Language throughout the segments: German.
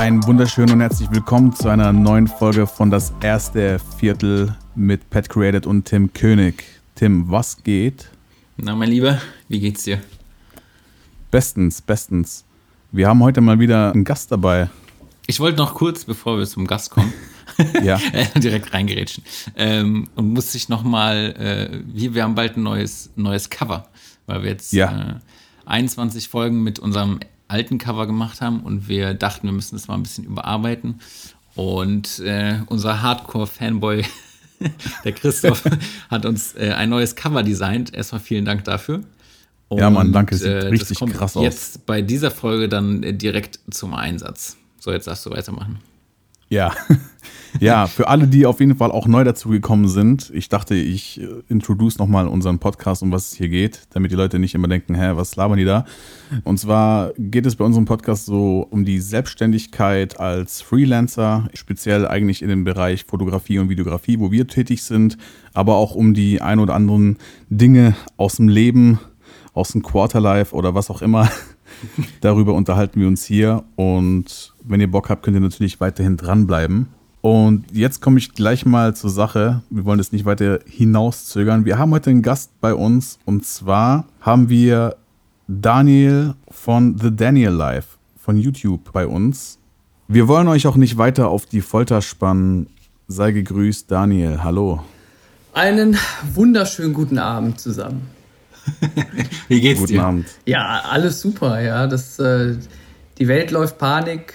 Ein wunderschön und herzlich willkommen zu einer neuen Folge von Das erste Viertel mit Pat Created und Tim König. Tim, was geht? Na, mein Lieber, wie geht's dir? Bestens, bestens. Wir haben heute mal wieder einen Gast dabei. Ich wollte noch kurz, bevor wir zum Gast kommen, Ja. direkt reingerätschen. Ähm, und muss ich nochmal, äh, wir, wir haben bald ein neues, neues Cover, weil wir jetzt Ja. äh, 21 Folgen mit unserem alten Cover gemacht haben und wir dachten, wir müssen das mal ein bisschen überarbeiten. Und äh, unser Hardcore-Fanboy, der Christoph, hat uns äh, ein neues Cover designt. Erstmal vielen Dank dafür. Ja, Mann, Und, danke, sieht das richtig kommt krass aus. Jetzt bei dieser Folge dann äh, direkt zum Einsatz. So, jetzt darfst du weitermachen. Ja. ja, für alle, die auf jeden Fall auch neu dazu gekommen sind, ich dachte, ich äh, introduce nochmal unseren Podcast, um was es hier geht, damit die Leute nicht immer denken, hä, was labern die da? Und zwar geht es bei unserem Podcast so um die Selbstständigkeit als Freelancer, speziell eigentlich in dem Bereich Fotografie und Videografie, wo wir tätig sind, aber auch um die ein oder anderen Dinge aus dem Leben, aus dem Quarterlife oder was auch immer. Darüber unterhalten wir uns hier und wenn ihr Bock habt, könnt ihr natürlich weiterhin dranbleiben. Und jetzt komme ich gleich mal zur Sache. Wir wollen das nicht weiter hinauszögern. Wir haben heute einen Gast bei uns und zwar haben wir Daniel von The Daniel Life von YouTube bei uns. Wir wollen euch auch nicht weiter auf die Folter spannen. Sei gegrüßt, Daniel. Hallo. Einen wunderschönen guten Abend zusammen. Wie geht's Guten dir? Abend. Ja, alles super, ja. Das, äh, die Welt läuft Panik.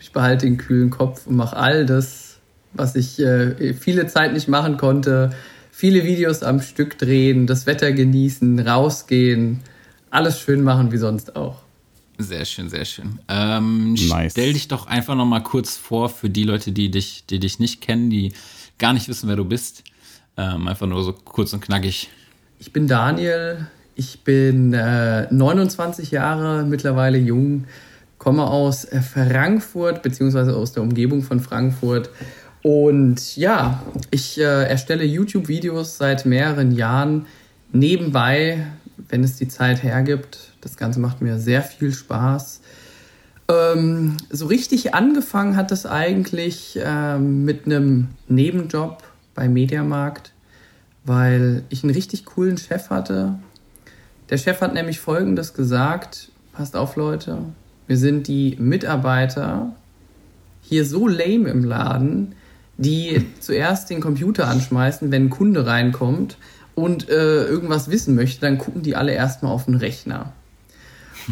Ich behalte den kühlen Kopf und mache all das, was ich äh, viele Zeit nicht machen konnte. Viele Videos am Stück drehen, das Wetter genießen, rausgehen, alles schön machen wie sonst auch. Sehr schön, sehr schön. Ähm, Nice. Stell dich doch einfach noch mal kurz vor für die Leute, die dich, die dich nicht kennen, die gar nicht wissen, wer du bist. Ähm, einfach nur so kurz und knackig. Ich bin Daniel, ich bin äh, 29 Jahre mittlerweile jung, komme aus Frankfurt beziehungsweise aus der Umgebung von Frankfurt. Und ja, ich äh, erstelle YouTube-Videos seit mehreren Jahren nebenbei, wenn es die Zeit hergibt. Das Ganze macht mir sehr viel Spaß. Ähm, so richtig angefangen hat das eigentlich ähm, mit einem Nebenjob bei Mediamarkt, weil ich einen richtig coolen Chef hatte. Der Chef hat nämlich Folgendes gesagt, passt auf Leute, wir sind die Mitarbeiter hier so lame im Laden, die zuerst den Computer anschmeißen, wenn ein Kunde reinkommt und äh, irgendwas wissen möchte, dann gucken die alle erstmal auf den Rechner.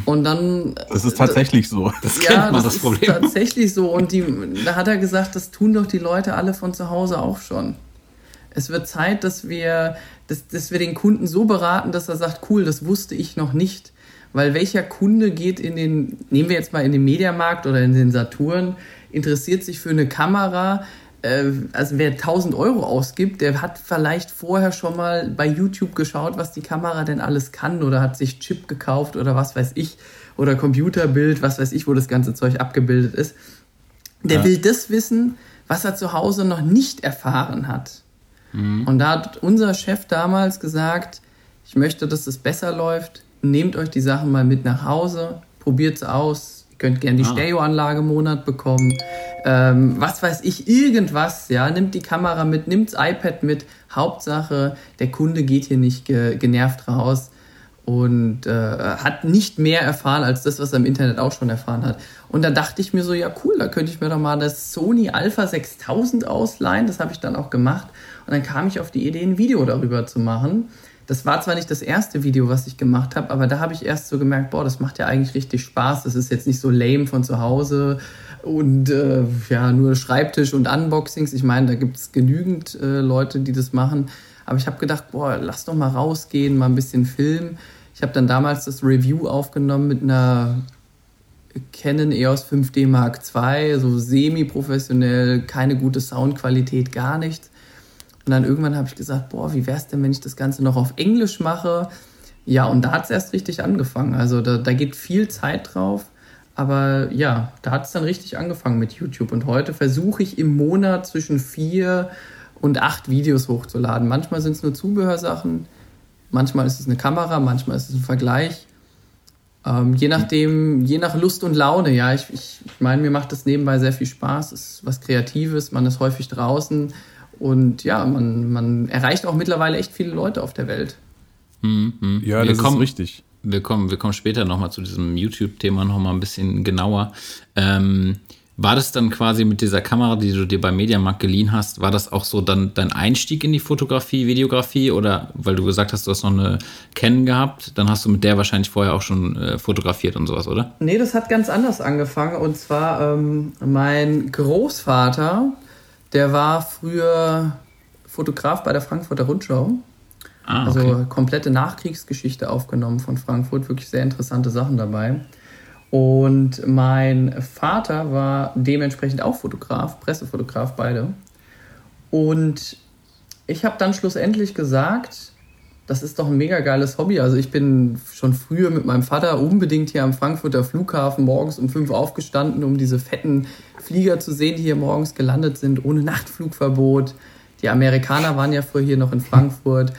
Und dann Das ist tatsächlich so. Das ja, kennt man, das, das, ist Problem. tatsächlich so. Und die, da hat er gesagt, das tun doch die Leute alle von zu Hause auch schon. Es wird Zeit, dass wir, dass, dass wir den Kunden so beraten, dass er sagt, cool, das wusste ich noch nicht. Weil welcher Kunde geht in den, nehmen wir jetzt mal in den Mediamarkt oder in den Saturn, interessiert sich für eine Kamera, äh, also wer 1000 Euro ausgibt, der hat vielleicht vorher schon mal bei YouTube geschaut, was die Kamera denn alles kann oder hat sich Chip gekauft oder was weiß ich oder Computerbild, was weiß ich, wo das ganze Zeug abgebildet ist. Der Ja. will das wissen, was er zu Hause noch nicht erfahren hat. Und da hat unser Chef damals gesagt, ich möchte, dass es besser läuft. Nehmt euch die Sachen mal mit nach Hause, probiert es aus. Ihr könnt gerne die Ah. Stereoanlage im Monat bekommen. Ähm, was weiß ich, irgendwas, ja. Nimmt die Kamera mit, nimmt das iPad mit. Hauptsache, der Kunde geht hier nicht ge genervt raus und äh, hat nicht mehr erfahren als das, was er im Internet auch schon erfahren hat. Und da dachte ich mir so, ja cool, da könnte ich mir doch mal das Sony Alpha 6000 ausleihen. Das habe ich dann auch gemacht. Und dann kam ich auf die Idee, ein Video darüber zu machen. Das war zwar nicht das erste Video, was ich gemacht habe, aber da habe ich erst so gemerkt, boah, das macht ja eigentlich richtig Spaß. Das ist jetzt nicht so lame von zu Hause und äh, ja, nur Schreibtisch und Unboxings. Ich meine, da gibt es genügend äh, Leute, die das machen. Aber ich habe gedacht, boah, lass doch mal rausgehen, mal ein bisschen filmen. Ich habe dann damals das Review aufgenommen mit einer Canon EOS 5D Mark II, so semi-professionell, keine gute Soundqualität, gar nichts. Und dann irgendwann habe ich gesagt, boah, wie wäre es denn, wenn ich das Ganze noch auf Englisch mache? Ja, und da hat es erst richtig angefangen. Also da, da geht viel Zeit drauf. Aber ja, da hat es dann richtig angefangen mit YouTube. Und heute versuche ich im Monat zwischen vier und acht Videos hochzuladen. Manchmal sind es nur Zubehörsachen, manchmal ist es eine Kamera, manchmal ist es ein Vergleich. Ähm, je nachdem, je nach Lust und Laune, ja. Ich, ich, meine, mir macht das nebenbei sehr viel Spaß. Es ist was Kreatives, man ist häufig draußen und ja, man, man erreicht auch mittlerweile echt viele Leute auf der Welt. Mhm. Ja, wir das kommen, ist richtig. Wir kommen, wir kommen später nochmal zu diesem YouTube-Thema nochmal ein bisschen genauer. Ähm, war das dann quasi mit dieser Kamera, die du dir beim Mediamarkt geliehen hast, war das auch so dann dein Einstieg in die Fotografie, Videografie oder weil du gesagt hast, du hast noch eine Canon gehabt, dann hast du mit der wahrscheinlich vorher auch schon äh, fotografiert und sowas, oder? Nee, das hat ganz anders angefangen und zwar ähm, mein Großvater, der war früher Fotograf bei der Frankfurter Rundschau. Ah, okay. Also komplette Nachkriegsgeschichte aufgenommen von Frankfurt, wirklich sehr interessante Sachen dabei. Und mein Vater war dementsprechend auch Fotograf, Pressefotograf, beide. Und ich habe dann schlussendlich gesagt, das ist doch ein mega geiles Hobby. Also ich bin schon früher mit meinem Vater unbedingt hier am Frankfurter Flughafen morgens um fünf aufgestanden, um diese fetten Flieger zu sehen, die hier morgens gelandet sind, ohne Nachtflugverbot. Die Amerikaner waren ja früher hier noch in Frankfurt.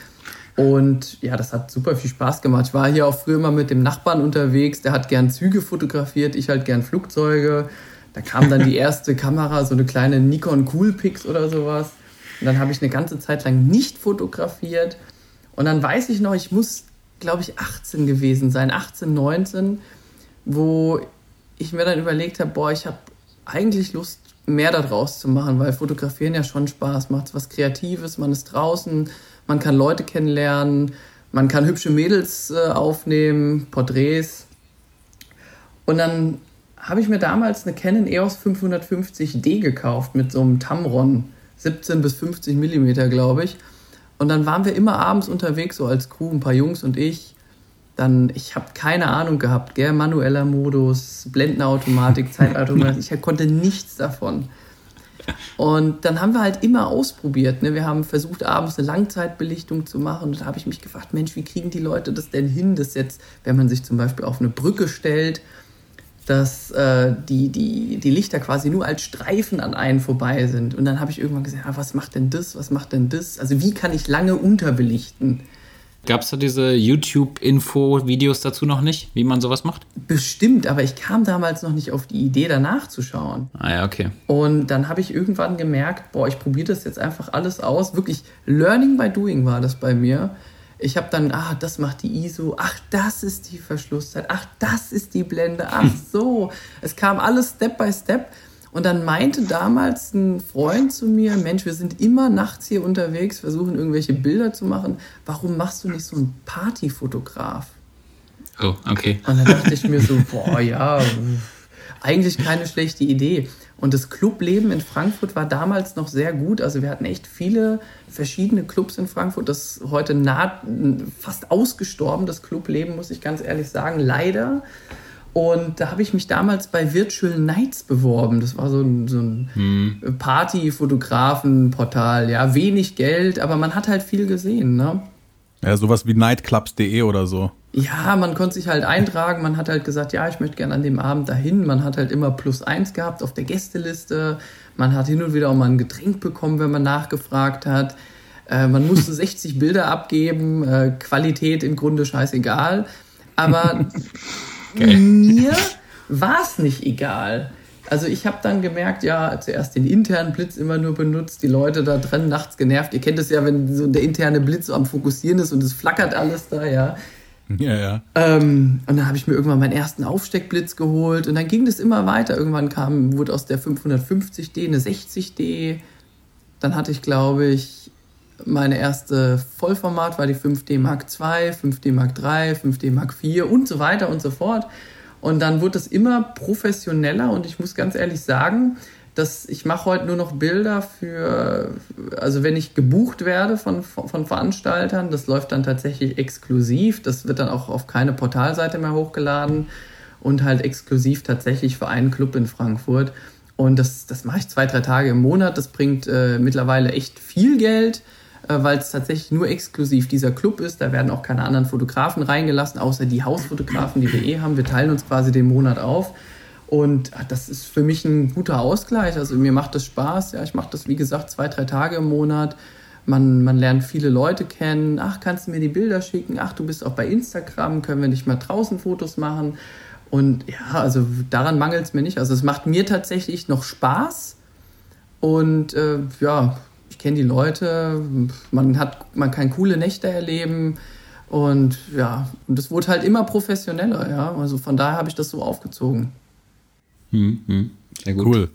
Und ja, das hat super viel Spaß gemacht. Ich war hier auch früher immer mit dem Nachbarn unterwegs, der hat gern Züge fotografiert, ich halt gern Flugzeuge. Da kam dann die erste Kamera, so eine kleine Nikon Coolpix oder sowas. Und dann habe ich eine ganze Zeit lang nicht fotografiert. Und dann weiß ich noch, ich muss, glaube ich, 18 gewesen sein, 18, 19, wo ich mir dann überlegt habe, boah, ich habe eigentlich Lust, mehr daraus zu machen, weil fotografieren ja schon Spaß macht. Was Kreatives, man ist draußen, man kann Leute kennenlernen, man kann hübsche Mädels äh, aufnehmen, Porträts. Und dann habe ich mir damals eine Canon EOS 550D gekauft mit so einem Tamron, 17 bis 50 Millimeter, glaube ich. Und dann waren wir immer abends unterwegs, so als Crew, ein paar Jungs und ich. Dann, ich habe keine Ahnung gehabt, gell, manueller Modus, Blendenautomatik, Zeitautomatik, ich konnte nichts davon. Und dann haben wir halt immer ausprobiert. Ne? Wir haben versucht, abends eine Langzeitbelichtung zu machen. Und da habe ich mich gefragt, Mensch, wie kriegen die Leute das denn hin, dass jetzt, wenn man sich zum Beispiel auf eine Brücke stellt, dass äh, die, die, die Lichter quasi nur als Streifen an einen vorbei sind. Und dann habe ich irgendwann gesagt, ah, was macht denn das, was macht denn das? Also wie kann ich lange unterbelichten? Gab es da diese YouTube-Info-Videos dazu noch nicht, wie man sowas macht? Bestimmt, aber ich kam damals noch nicht auf die Idee, danach zu schauen. Ah ja, okay. Und dann habe ich irgendwann gemerkt, boah, ich probiere das jetzt einfach alles aus. Wirklich, Learning by Doing war das bei mir. Ich habe dann, ah, das macht die ISO, ach, das ist die Verschlusszeit, ach, das ist die Blende, ach so. es kam alles Step by Step. Und dann meinte damals ein Freund zu mir, Mensch, wir sind immer nachts hier unterwegs, versuchen irgendwelche Bilder zu machen. Warum machst du nicht so einen Partyfotograf? Oh, okay. Und dann dachte ich mir so, boah, ja, eigentlich keine schlechte Idee. Und das Clubleben in Frankfurt war damals noch sehr gut. Also wir hatten echt viele verschiedene Clubs in Frankfurt. Das ist heute nah, fast ausgestorben, das Clubleben, muss ich ganz ehrlich sagen. Leider. Und da habe ich mich damals bei Virtual Nights beworben. Das war so ein, so ein hm. Party-Fotografen-Portal. Ja, wenig Geld, aber man hat halt viel gesehen, ne? Ja, sowas wie nightclubs.de oder so. Ja, man konnte sich halt eintragen. Man hat halt gesagt, ja, ich möchte gerne an dem Abend dahin. Man hat halt immer plus eins gehabt auf der Gästeliste. Man hat hin und wieder auch mal ein Getränk bekommen, wenn man nachgefragt hat. Äh, man musste 60 Bilder abgeben. Äh, Qualität im Grunde scheißegal. Aber. Mir war es nicht egal. Also ich habe dann gemerkt, ja, zuerst den internen Blitz immer nur benutzt, die Leute da drin nachts genervt. Ihr kennt es ja, wenn so der interne Blitz so am Fokussieren ist und es flackert alles da, ja. Ja, ja. Ähm, und dann habe ich mir irgendwann meinen ersten Aufsteckblitz geholt und dann ging das immer weiter. Irgendwann kam, wurde aus der 550D eine 60D. Dann hatte ich, glaube ich, meine erste Vollformat war die 5D Mark II, 5D Mark III, 5D Mark IV und so weiter und so fort. Und dann wurde es immer professioneller und ich muss ganz ehrlich sagen, dass ich mache heute nur noch Bilder für, also wenn ich gebucht werde von, von Veranstaltern, das läuft dann tatsächlich exklusiv, das wird dann auch auf keine Portalseite mehr hochgeladen und halt exklusiv tatsächlich für einen Club in Frankfurt. Und das, das mache ich zwei, drei Tage im Monat, das bringt äh, mittlerweile echt viel Geld äh, weil es tatsächlich nur exklusiv dieser Club ist. Da werden auch keine anderen Fotografen reingelassen, außer die Hausfotografen, die wir eh haben. Wir teilen uns quasi den Monat auf. Und das ist für mich ein guter Ausgleich. Also mir macht das Spaß. Ja, ich mache das, wie gesagt, zwei, drei Tage im Monat. Man, man lernt viele Leute kennen. Ach, kannst du mir die Bilder schicken? Ach, du bist auch bei Instagram. Können wir nicht mal draußen Fotos machen? Und ja, also daran mangelt es mir nicht. Also es macht mir tatsächlich noch Spaß. Und äh, ja, ich kenne die Leute. Man, hat, man kann coole Nächte erleben. Und ja, und es wurde halt immer professioneller. Ja, also von daher habe ich das so aufgezogen. Hm, hm. Sehr gut. Cool.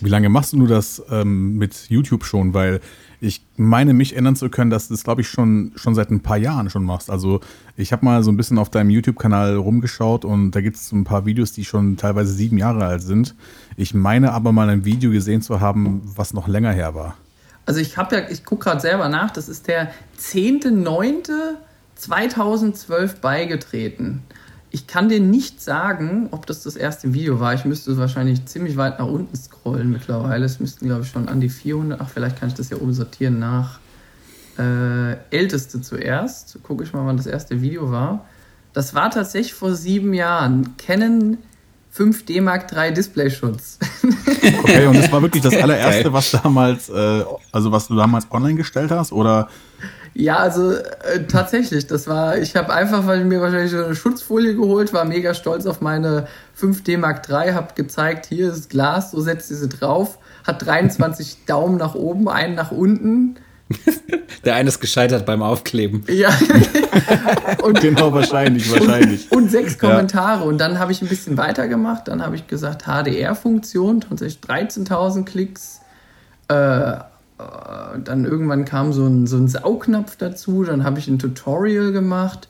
Wie lange machst du das ähm, mit YouTube schon? Weil ich meine, mich erinnern zu können, dass du das, glaube ich, schon, schon seit ein paar Jahren schon machst. Also ich habe mal so ein bisschen auf deinem YouTube-Kanal rumgeschaut und da gibt es so ein paar Videos, die schon teilweise sieben Jahre alt sind. Ich meine aber mal ein Video gesehen zu haben, was noch länger her war. Also ich habe ja, ich gucke gerade selber nach, das ist der 10.09.2012 beigetreten. Ich kann dir nicht sagen, ob das das erste Video war. Ich müsste wahrscheinlich ziemlich weit nach unten scrollen mittlerweile. Es müssten, glaube ich, schon an die 400. Ach, vielleicht kann ich das ja oben sortieren nach äh, älteste zuerst. Gucke ich mal, wann das erste Video war. Das war tatsächlich vor sieben Jahren. Canon 5D Mark III Displayschutz. Okay, und das war wirklich das allererste, was damals, äh, also was du damals online gestellt hast, oder? Ja, also äh, tatsächlich, das war, ich habe einfach, weil ich mir wahrscheinlich so eine Schutzfolie geholt, war mega stolz auf meine 5D Mark III, habe gezeigt, hier ist Glas, so setzt sie drauf, hat 23 Daumen nach oben, einen nach unten. Der eine ist gescheitert beim Aufkleben. Ja. und, genau, wahrscheinlich, wahrscheinlich. Und, und sechs Kommentare. Ja. Und dann habe ich ein bisschen weitergemacht. Dann habe ich gesagt, HDR-Funktion, tatsächlich 13.000 Klicks. Äh, äh, dann irgendwann kam so ein, so ein Saugnapf dazu, dann habe ich ein Tutorial gemacht.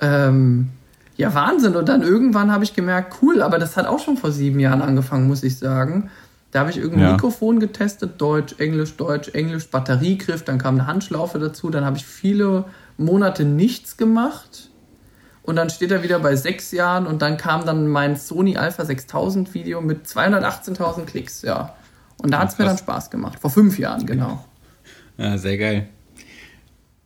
Ähm, ja, Wahnsinn. Und dann irgendwann habe ich gemerkt, cool, aber das hat auch schon vor sieben Jahren angefangen, muss ich sagen. Da habe ich irgendein ja. Mikrofon getestet, Deutsch, Englisch, Deutsch, Englisch, Batteriegriff, dann kam eine Handschlaufe dazu, dann habe ich viele Monate nichts gemacht. Und dann steht er wieder bei sechs Jahren und dann kam dann mein Sony Alpha 6000 Video mit 218.000 Klicks, ja. Und da hat es mir dann Spaß gemacht. Vor fünf Jahren, genau. Ja, sehr geil.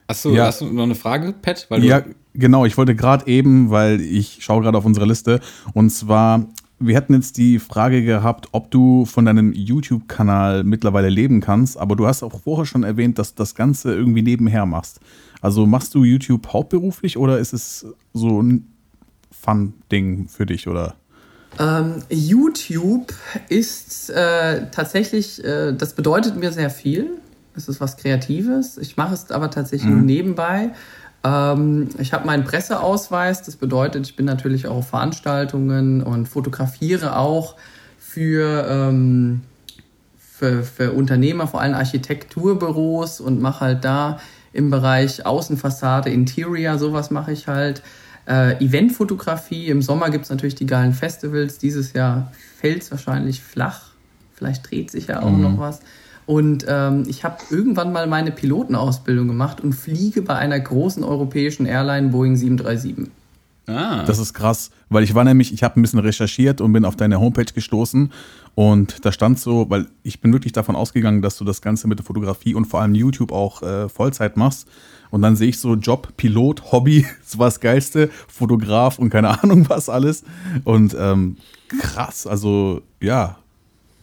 Hast du, ja. hast du noch eine Frage, Pat? ja, genau. Ich wollte gerade eben, weil ich schaue gerade auf unsere Liste. Und zwar, wir hätten jetzt die Frage gehabt, ob du von deinem YouTube-Kanal mittlerweile leben kannst. Aber du hast auch vorher schon erwähnt, dass du das Ganze irgendwie nebenher machst. Also machst du YouTube hauptberuflich oder ist es so ein Fun-Ding für dich, oder? Ähm, YouTube ist äh, tatsächlich, äh, das bedeutet mir sehr viel. Es ist was Kreatives. Ich mache es aber tatsächlich mhm. nur nebenbei. Ähm, ich habe meinen Presseausweis. Das bedeutet, ich bin natürlich auch auf Veranstaltungen und fotografiere auch für, ähm, für, für Unternehmer, vor allem Architekturbüros und mache halt da im Bereich Außenfassade, Interior, sowas mache ich halt. Äh, Eventfotografie, im Sommer gibt es natürlich die geilen Festivals. Dieses Jahr fällt es wahrscheinlich flach. Vielleicht dreht sich ja auch mhm. noch was. Und ähm, ich habe irgendwann mal meine Pilotenausbildung gemacht und fliege bei einer großen europäischen Airline Boeing 737. Ah. Das ist krass, weil ich war nämlich, ich habe ein bisschen recherchiert und bin auf deine Homepage gestoßen und da stand so, weil ich bin wirklich davon ausgegangen, dass du das Ganze mit der Fotografie und vor allem YouTube auch äh, Vollzeit machst. Und dann sehe ich so Job, Pilot, Hobby, das war das Geilste, Fotograf und keine Ahnung was alles. Und ähm, krass, also ja.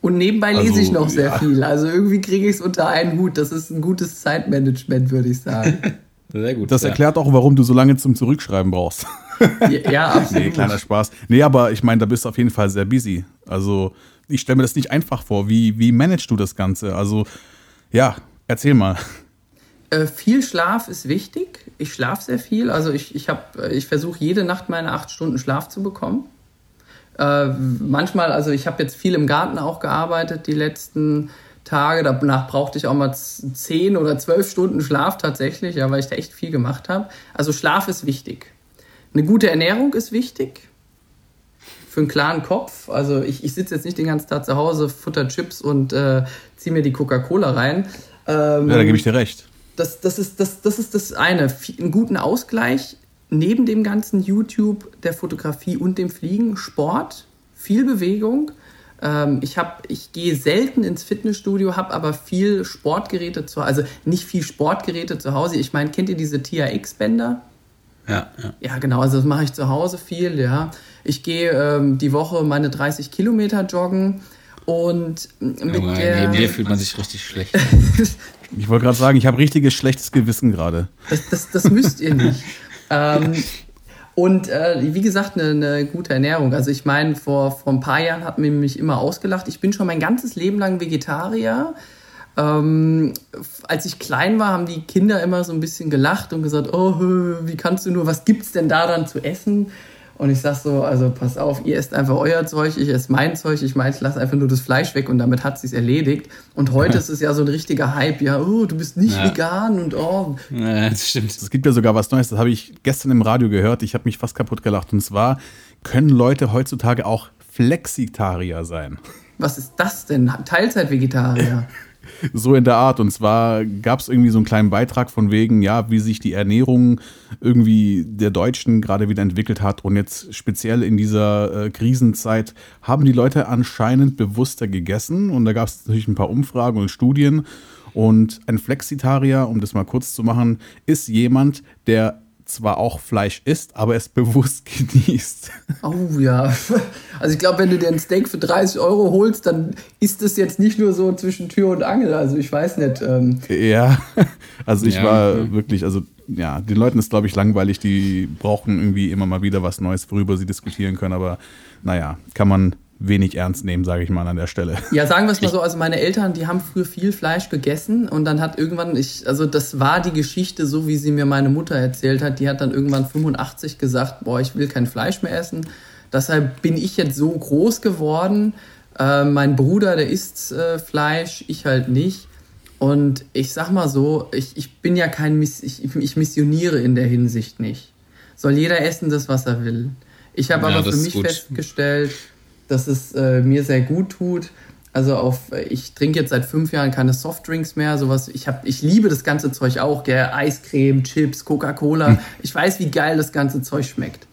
Und nebenbei lese also, ich noch sehr ja. viel. Also irgendwie kriege ich es unter einen Hut. Das ist ein gutes Zeitmanagement, würde ich sagen. Sehr gut. Das ja. erklärt auch, warum du so lange zum Zurückschreiben brauchst. Ja, ja absolut. Nee, kleiner Spaß. Nee, aber ich meine, da bist du auf jeden Fall sehr busy. Also, ich stelle mir das nicht einfach vor. Wie, wie managst du das Ganze? Also, ja, erzähl mal. Äh, viel Schlaf ist wichtig. Ich schlafe sehr viel. Also ich, ich, äh, ich versuche jede Nacht meine acht Stunden Schlaf zu bekommen. Äh, manchmal, also ich habe jetzt viel im Garten auch gearbeitet die letzten Tage. Danach brauchte ich auch mal zehn oder zwölf Stunden Schlaf tatsächlich, ja, weil ich da echt viel gemacht habe. Also Schlaf ist wichtig. Eine gute Ernährung ist wichtig für einen klaren Kopf. Also ich, ich sitze jetzt nicht den ganzen Tag zu Hause, futter Chips und äh, ziehe mir die Coca-Cola rein. Ähm, ja, da gebe ich dir recht. Das, das, ist, das, das ist das eine. Einen guten Ausgleich neben dem ganzen YouTube, der Fotografie und dem Fliegen, Sport, viel Bewegung. Ähm, ich, ich gehe selten ins Fitnessstudio, habe aber viel Sportgeräte zu Hause. Also nicht viel Sportgeräte zu Hause. Ich meine, kennt ihr diese TRX-Bänder? Ja, ja. Ja, genau. Also das mache ich zu Hause viel, ja. Ich gehe ähm, die Woche meine 30 Kilometer joggen. Und mit Junge, der, neben dir fühlt man sich richtig schlecht. ich wollte gerade sagen, ich habe richtiges schlechtes Gewissen gerade. Das, das, das müsst ihr nicht. ähm, und äh, wie gesagt, eine, eine, gute Ernährung. Also ich meine, vor, vor ein paar Jahren hat man mich immer ausgelacht. Ich bin schon mein ganzes Leben lang Vegetarier. Ähm, als ich klein war, haben die Kinder immer so ein bisschen gelacht und gesagt, oh, wie kannst du nur, was gibt's denn da dann zu essen? Und ich sag so, also pass auf, ihr esst einfach euer Zeug, ich esse mein Zeug. Ich meine, ich lasse einfach nur das Fleisch weg und damit hat sich's erledigt. Und heute ist es ja so ein richtiger Hype, ja, oh, du bist nicht ja. vegan und oh. Ja, das stimmt. Es gibt ja sogar was Neues, das habe ich gestern im Radio gehört. Ich habe mich fast kaputt gelacht. Und zwar können Leute heutzutage auch Flexitarier sein. Was ist das denn? Teilzeit-Vegetarier? so in der Art. Und zwar gab es irgendwie so einen kleinen Beitrag von wegen, ja, wie sich die Ernährung irgendwie der Deutschen gerade wieder entwickelt hat. Und jetzt speziell in dieser äh, Krisenzeit haben die Leute anscheinend bewusster gegessen. Und da gab es natürlich ein paar Umfragen und Studien. Und ein Flexitarier, um das mal kurz zu machen, ist jemand, der zwar auch Fleisch isst, aber es bewusst genießt. Oh ja. Also ich glaube, wenn du dir ein Steak für 30 Euro holst, dann ist es jetzt nicht nur so zwischen Tür und Angel. Also ich weiß nicht. Ähm ja, also ich ja, war wirklich, also ja, den Leuten ist, glaube ich, langweilig. Die brauchen irgendwie immer mal wieder was Neues, worüber sie diskutieren können. Aber naja, kann man wenig ernst nehmen, sage ich mal an der Stelle. Ja, sagen wir es mal so, also meine Eltern, die haben früher viel Fleisch gegessen und dann hat irgendwann, ich, also das war die Geschichte, so wie sie mir meine Mutter erzählt hat, die hat dann irgendwann 85 gesagt, boah, ich will kein Fleisch mehr essen. Deshalb bin ich jetzt so groß geworden. Äh, mein Bruder, der isst äh, Fleisch, ich halt nicht. Und ich sag mal so, ich, ich bin ja kein, Miss, ich, ich missioniere in der Hinsicht nicht. Soll jeder essen das, was er will. Ich habe ja, aber für mich festgestellt, dass es äh, mir sehr gut tut. Also auf, ich trinke jetzt seit fünf Jahren keine Softdrinks mehr, sowas. Ich habe, ich liebe das ganze Zeug auch, gell? Eiscreme, Chips, Coca-Cola. Hm. Ich weiß, wie geil das ganze Zeug schmeckt.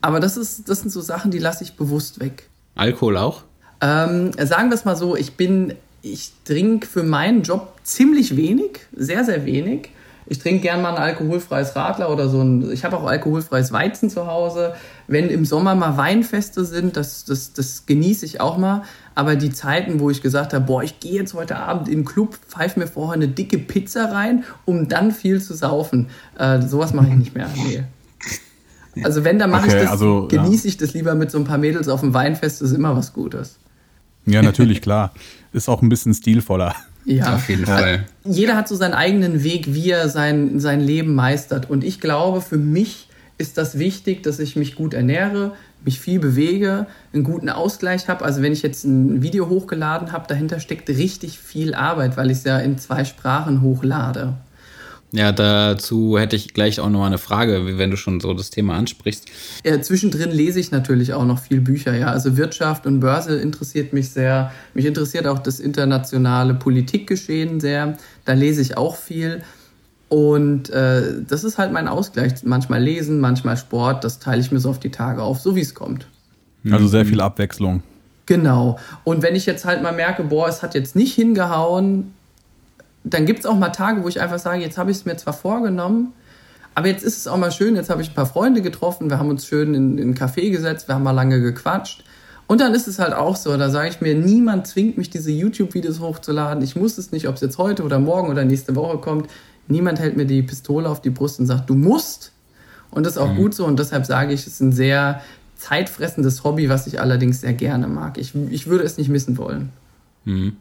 Aber das ist, das sind so Sachen, die lasse ich bewusst weg. Alkohol auch? Ähm, sagen wir es mal so, ich bin, ich trinke für meinen Job ziemlich wenig, sehr, sehr wenig. Ich trinke gern mal ein alkoholfreies Radler oder so ein. Ich habe auch alkoholfreies Weizen zu Hause. Wenn im Sommer mal Weinfeste sind, das, das, das genieße ich auch mal. Aber die Zeiten, wo ich gesagt habe, boah, ich gehe jetzt heute Abend in den Club, pfeife mir vorher eine dicke Pizza rein, um dann viel zu saufen, äh, sowas mache ich nicht mehr. Nee. Also wenn, dann mache okay, ich das, also, genieße ja. ich das lieber mit so ein paar Mädels auf dem Weinfest, das ist immer was Gutes. Ja, natürlich, klar. Ist auch ein bisschen stilvoller. Ja, auf jeden Fall. Jeder hat so seinen eigenen Weg, wie er sein, sein Leben meistert. Und ich glaube, für mich ist das wichtig, dass ich mich gut ernähre, mich viel bewege, einen guten Ausgleich habe. Also wenn ich jetzt ein Video hochgeladen habe, dahinter steckt richtig viel Arbeit, weil ich es ja in zwei Sprachen hochlade. Ja, dazu hätte ich gleich auch noch mal eine Frage, wenn du schon so das Thema ansprichst. Ja, zwischendrin lese ich natürlich auch noch viel Bücher, ja. Also Wirtschaft und Börse interessiert mich sehr. Mich interessiert auch das internationale Politikgeschehen sehr. Da lese ich auch viel. Und äh, das ist halt mein Ausgleich. Manchmal lesen, manchmal Sport. Das teile ich mir so auf die Tage auf, so wie es kommt. Also sehr viel Abwechslung. Genau. Und wenn ich jetzt halt mal merke, boah, es hat jetzt nicht hingehauen, dann gibt es auch mal Tage, wo ich einfach sage, jetzt habe ich es mir zwar vorgenommen, aber jetzt ist es auch mal schön, jetzt habe ich ein paar Freunde getroffen, wir haben uns schön in, in einen Café gesetzt, wir haben mal lange gequatscht. Und dann ist es halt auch so, da sage ich mir, niemand zwingt mich, diese YouTube-Videos hochzuladen. Ich muss es nicht, ob es jetzt heute oder morgen oder nächste Woche kommt. Niemand hält mir die Pistole auf die Brust und sagt, du musst. Und das ist auch mhm. gut so. Und deshalb sage ich, es ist ein sehr zeitfressendes Hobby, was ich allerdings sehr gerne mag. Ich, ich würde es nicht missen wollen. Mhm.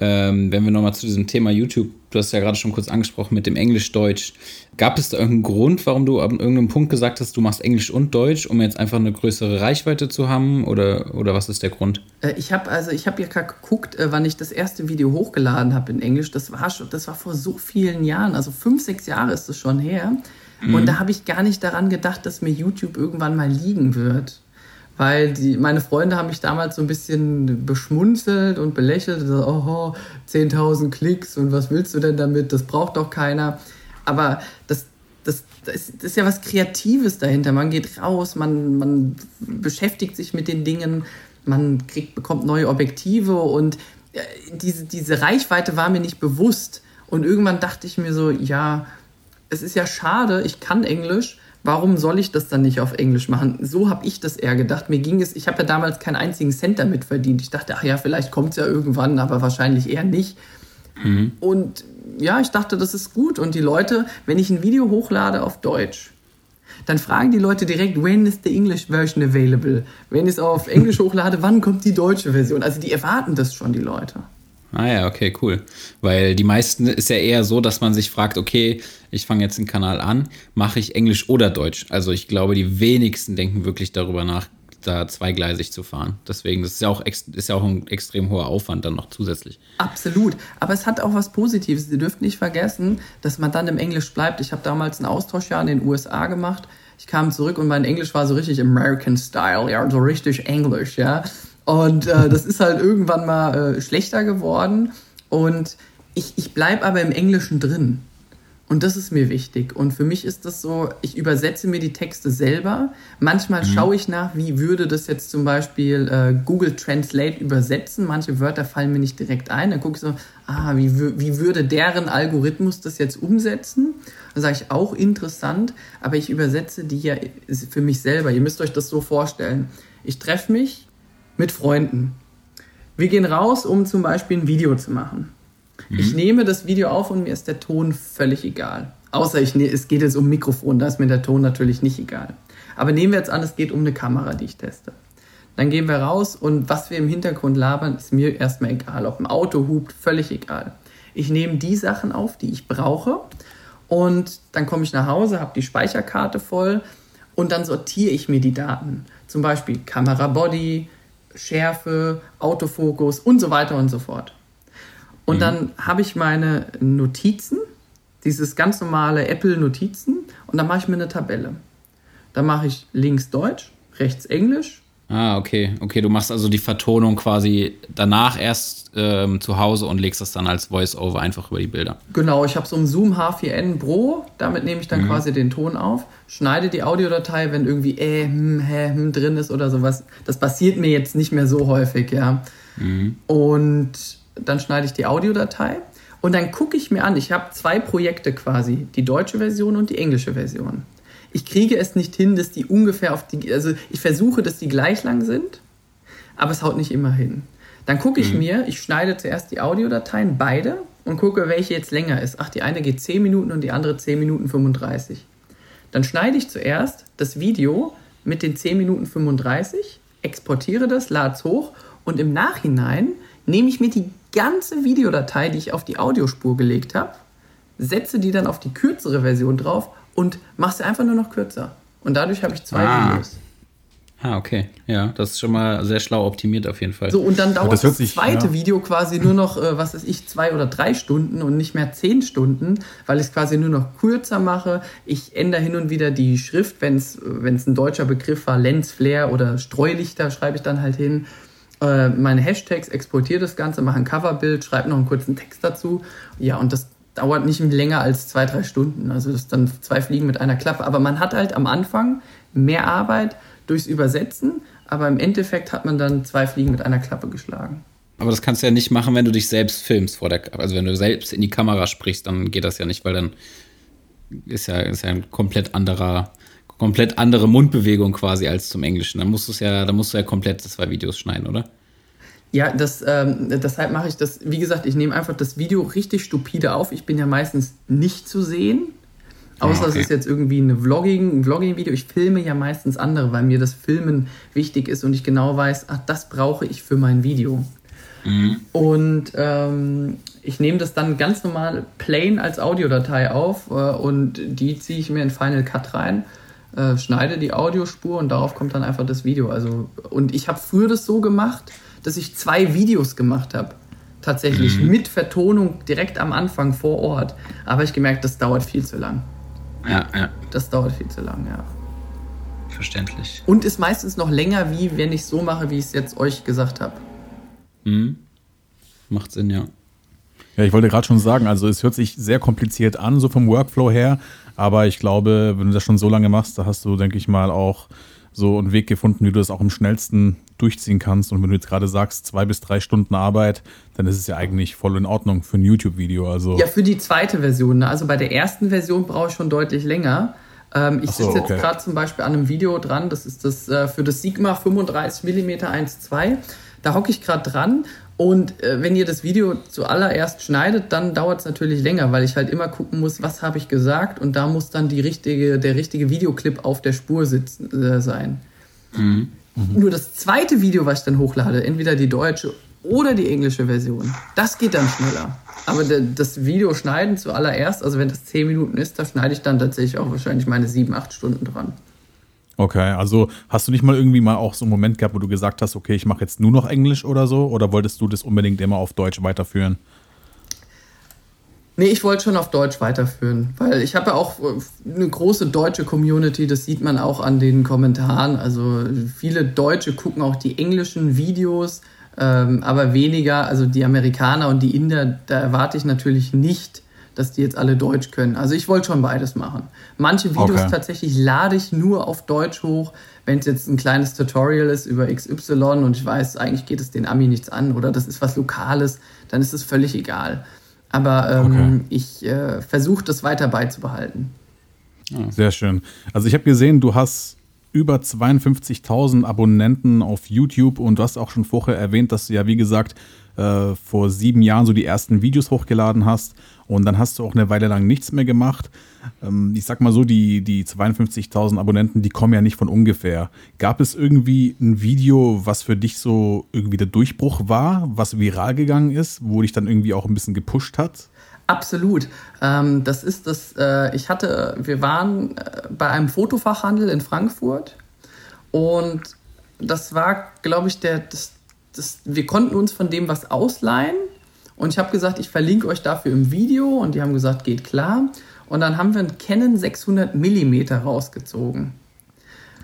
Ähm, wenn wir nochmal zu diesem Thema YouTube, du hast ja gerade schon kurz angesprochen mit dem Englisch-Deutsch. Gab es da irgendeinen Grund, warum du an irgendeinem Punkt gesagt hast, du machst Englisch und Deutsch, um jetzt einfach eine größere Reichweite zu haben? Oder, oder was ist der Grund? Äh, ich habe also ich habe ja gerade geguckt, äh, wann ich das erste Video hochgeladen habe in Englisch. Das war schon, das war vor so vielen Jahren, also fünf, sechs Jahre ist das schon her. Mhm. Und da habe ich gar nicht daran gedacht, dass mir YouTube irgendwann mal liegen wird weil die, meine Freunde haben mich damals so ein bisschen beschmunzelt und belächelt. So, oh, 10.000 Klicks und was willst du denn damit? Das braucht doch keiner. Aber das, das, das, ist, ja was Kreatives dahinter. Man geht raus, man, man beschäftigt sich mit den Dingen, man kriegt, bekommt neue Objektive und diese, diese Reichweite war mir nicht bewusst. Und irgendwann dachte ich mir so, ja, es ist ja schade, ich kann Englisch, warum soll ich das dann nicht auf Englisch machen? So habe ich das eher gedacht. Mir ging es, ich habe ja damals keinen einzigen Cent damit verdient. Ich dachte, ach ja, vielleicht kommt es ja irgendwann, aber wahrscheinlich eher nicht. Mhm. Und ja, ich dachte, das ist gut. Und die Leute, wenn ich ein Video hochlade auf Deutsch, dann fragen die Leute direkt, when is the English version available? Wenn ich es auf Englisch hochlade, wann kommt die deutsche Version? Also die erwarten das schon, die Leute. Ah ja, okay, cool. Weil die meisten ist ja eher so, dass man sich fragt, okay, ich fange jetzt einen Kanal an, mache ich Englisch oder Deutsch? Also ich glaube, die wenigsten denken wirklich darüber nach, da zweigleisig zu fahren. Deswegen das ist ja auch ist ja auch ein extrem hoher Aufwand dann noch zusätzlich. Absolut. Aber es hat auch was Positives. Sie dürfen nicht vergessen, dass man dann im Englisch bleibt. Ich habe damals ein Austauschjahr in den USA gemacht. Ich kam zurück und mein Englisch war so richtig American Style, ja, so richtig Englisch, ja. Und äh, das ist halt irgendwann mal äh, schlechter geworden. Und ich, ich bleibe aber im Englischen drin. Und das ist mir wichtig. Und für mich ist das so, ich übersetze mir die Texte selber. Manchmal mhm. schaue ich nach, wie würde das jetzt zum Beispiel äh, Google Translate übersetzen. Manche Wörter fallen mir nicht direkt ein. Dann gucke ich so, ah, wie, wie würde deren Algorithmus das jetzt umsetzen? Dann sage ich auch interessant, aber ich übersetze die ja für mich selber. Ihr müsst euch das so vorstellen. Ich treffe mich mit Freunden. Wir gehen raus, um zum Beispiel ein Video zu machen. Mhm. Ich nehme das Video auf und mir ist der Ton völlig egal. Außer ich, ne, es geht jetzt um Mikrofon, da ist mir der Ton natürlich nicht egal. Aber nehmen wir jetzt an, es geht um eine Kamera, die ich teste. Dann gehen wir raus und was wir im Hintergrund labern, ist mir erstmal egal. Ob ein Auto hupt, völlig egal. Ich nehme die Sachen auf, die ich brauche und dann komme ich nach Hause, habe die Speicherkarte voll und dann sortiere ich mir die Daten. Zum Beispiel Kamera Body, Schärfe, Autofokus und so weiter und so fort. Und mhm. dann habe ich meine Notizen, dieses ganz normale Apple-Notizen, und dann mache ich mir eine Tabelle. Da mache ich links Deutsch, rechts Englisch, Ah, okay. Okay, du machst also die Vertonung quasi danach erst ähm, zu Hause und legst das dann als Voice-Over einfach über die Bilder. Genau, ich habe so einen Zoom H4n Pro, damit nehme ich dann mhm. quasi den Ton auf, schneide die Audiodatei, wenn irgendwie äh, hm, hä, hm drin ist oder sowas. Das passiert mir jetzt nicht mehr so häufig, ja. Mhm. Und dann schneide ich die Audiodatei und dann gucke ich mir an, ich habe zwei Projekte quasi, die deutsche Version und die englische Version ich kriege es nicht hin, dass die ungefähr auf die, also ich versuche, dass die gleich lang sind, aber es haut nicht immer hin. Dann gucke ich mhm. mir, ich schneide zuerst die Audiodateien, beide, und gucke, welche jetzt länger ist. Ach, die eine geht 10 Minuten und die andere 10 Minuten 35. Dann schneide ich zuerst das Video mit den 10 Minuten 35, exportiere das, lade es hoch und im Nachhinein nehme ich mir die ganze Videodatei, die ich auf die Audiospur gelegt habe, setze die dann auf die kürzere Version drauf und machst sie einfach nur noch kürzer. Und dadurch habe ich zwei ah. Videos. Ah, okay. Ja, das ist schon mal sehr schlau optimiert auf jeden Fall. So, und dann dauert das, das zweite ja. Video quasi nur noch, äh, was weiß ich, zwei oder drei Stunden und nicht mehr zehn Stunden, weil ich es quasi nur noch kürzer mache. Ich ändere hin und wieder die Schrift, wenn es ein deutscher Begriff war, Lens, Flare oder Streulichter, schreibe ich dann halt hin. Äh, meine Hashtags, exportiere das Ganze, mache ein Coverbild, schreibe noch einen kurzen Text dazu. Ja, und das dauert nicht länger als zwei, drei Stunden. Also das ist dann zwei Fliegen mit einer Klappe. Aber man hat halt am Anfang mehr Arbeit durchs Übersetzen, aber im Endeffekt hat man dann zwei Fliegen mit einer Klappe geschlagen. Aber das kannst du ja nicht machen, wenn du dich selbst filmst vor der Also wenn du selbst in die Kamera sprichst, dann geht das ja nicht, weil dann ist ja, ist ja ein komplett anderer, komplett andere Mundbewegung quasi als zum Englischen. Dann musst du ja, dann musst du ja komplett zwei Videos schneiden, oder? Ja, das, ähm, deshalb mache ich das, wie gesagt, ich nehme einfach das Video richtig stupide auf. Ich bin ja meistens nicht zu sehen. Außer okay. es ist jetzt irgendwie eine Vlogging, ein Vlogging-Video. Ich filme ja meistens andere, weil mir das Filmen wichtig ist und ich genau weiß, ach, das brauche ich für mein Video. Mhm. Und ähm, ich nehme das dann ganz normal plain als Audiodatei auf äh, und die ziehe ich mir in Final Cut rein, äh, schneide die Audiospur und darauf kommt dann einfach das Video. Also, und ich habe früher das so gemacht, dass ich zwei Videos gemacht habe. Tatsächlich mhm. mit Vertonung direkt am Anfang vor Ort. Aber ich gemerkt, das dauert viel zu lang. Ja, ja. Das dauert viel zu lang, ja. verständlich. Und ist meistens noch länger, wie wenn ich so mache, wie ich es jetzt euch gesagt habe. Mhm. Macht Sinn, ja. Ja, ich wollte gerade schon sagen, also es hört sich sehr kompliziert an, so vom Workflow her, aber ich glaube, wenn du das schon so lange machst, da hast du, denke ich mal, auch so einen Weg gefunden, wie du das auch am schnellsten durchziehen kannst. Und wenn du jetzt gerade sagst, zwei bis drei Stunden Arbeit, dann ist es ja eigentlich voll in Ordnung für ein YouTube-Video. Also ja, für die zweite Version. Ne? Also bei der ersten Version brauche ich schon deutlich länger. Ähm, ich so, sitze jetzt okay. gerade zum Beispiel an einem Video dran, das ist das äh, für das Sigma 35 mm 1.2. Da hocke ich gerade dran und äh, wenn ihr das Video zuallererst schneidet, dann dauert es natürlich länger, weil ich halt immer gucken muss, was habe ich gesagt und da muss dann die richtige, der richtige Videoclip auf der Spur sitzen, äh, sein. Mhm. Mhm. Nur das zweite Video, was ich dann hochlade, entweder die deutsche oder die englische Version, das geht dann schneller. Aber das Video schneiden zuallererst, also wenn das 10 Minuten ist, da schneide ich dann tatsächlich auch wahrscheinlich meine 7, 8 Stunden dran. Okay, also hast du nicht mal irgendwie mal auch so einen Moment gehabt, wo du gesagt hast, okay, ich mache jetzt nur noch Englisch oder so? Oder wolltest du das unbedingt immer auf Deutsch weiterführen? Nee, ich wollte schon auf Deutsch weiterführen, weil ich habe ja auch äh, eine große deutsche Community, das sieht man auch an den Kommentaren. Also viele Deutsche gucken auch die englischen Videos, ähm, aber weniger, also die Amerikaner und die Inder, da erwarte ich natürlich nicht, dass die jetzt alle Deutsch können. Also ich wollte schon beides machen. Manche Videos okay. tatsächlich lade ich nur auf Deutsch hoch, wenn es jetzt ein kleines Tutorial ist über XY und ich weiß, eigentlich geht es den Ami nichts an oder das ist was Lokales, dann ist es völlig egal. Aber ähm, okay. ich äh, versuche das weiter beizubehalten. Sehr schön. Also ich habe gesehen, du hast über 52.000 Abonnenten auf YouTube und du hast auch schon vorher erwähnt, dass du ja, wie gesagt, äh, vor sieben Jahren so die ersten Videos hochgeladen hast und dann hast du auch eine Weile lang nichts mehr gemacht. Ähm, ich sag mal so, die, die 52.000 Abonnenten, die kommen ja nicht von ungefähr. Gab es irgendwie ein Video, was für dich so irgendwie der Durchbruch war, was viral gegangen ist, wo dich dann irgendwie auch ein bisschen gepusht hat? Absolut. Ähm, das ist das, äh, ich hatte, wir waren äh, bei einem Fotofachhandel in Frankfurt und das war, glaube ich, der, das, das, wir konnten uns von dem was ausleihen und ich habe gesagt, ich verlinke euch dafür im Video und die haben gesagt, geht klar. Und dann haben wir einen Canon 600 mm rausgezogen.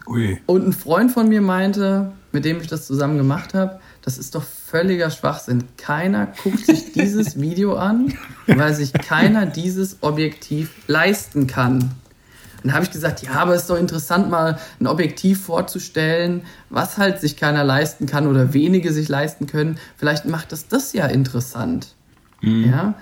Ui. Und ein Freund von mir meinte, mit dem ich das zusammen gemacht habe, das ist doch völliger Schwachsinn. Keiner guckt sich dieses Video an, weil sich keiner dieses Objektiv leisten kann. Dann habe ich gesagt, ja, aber es ist doch interessant, mal ein Objektiv vorzustellen, was halt sich keiner leisten kann oder wenige sich leisten können. Vielleicht macht das das ja interessant. Mhm. Ja?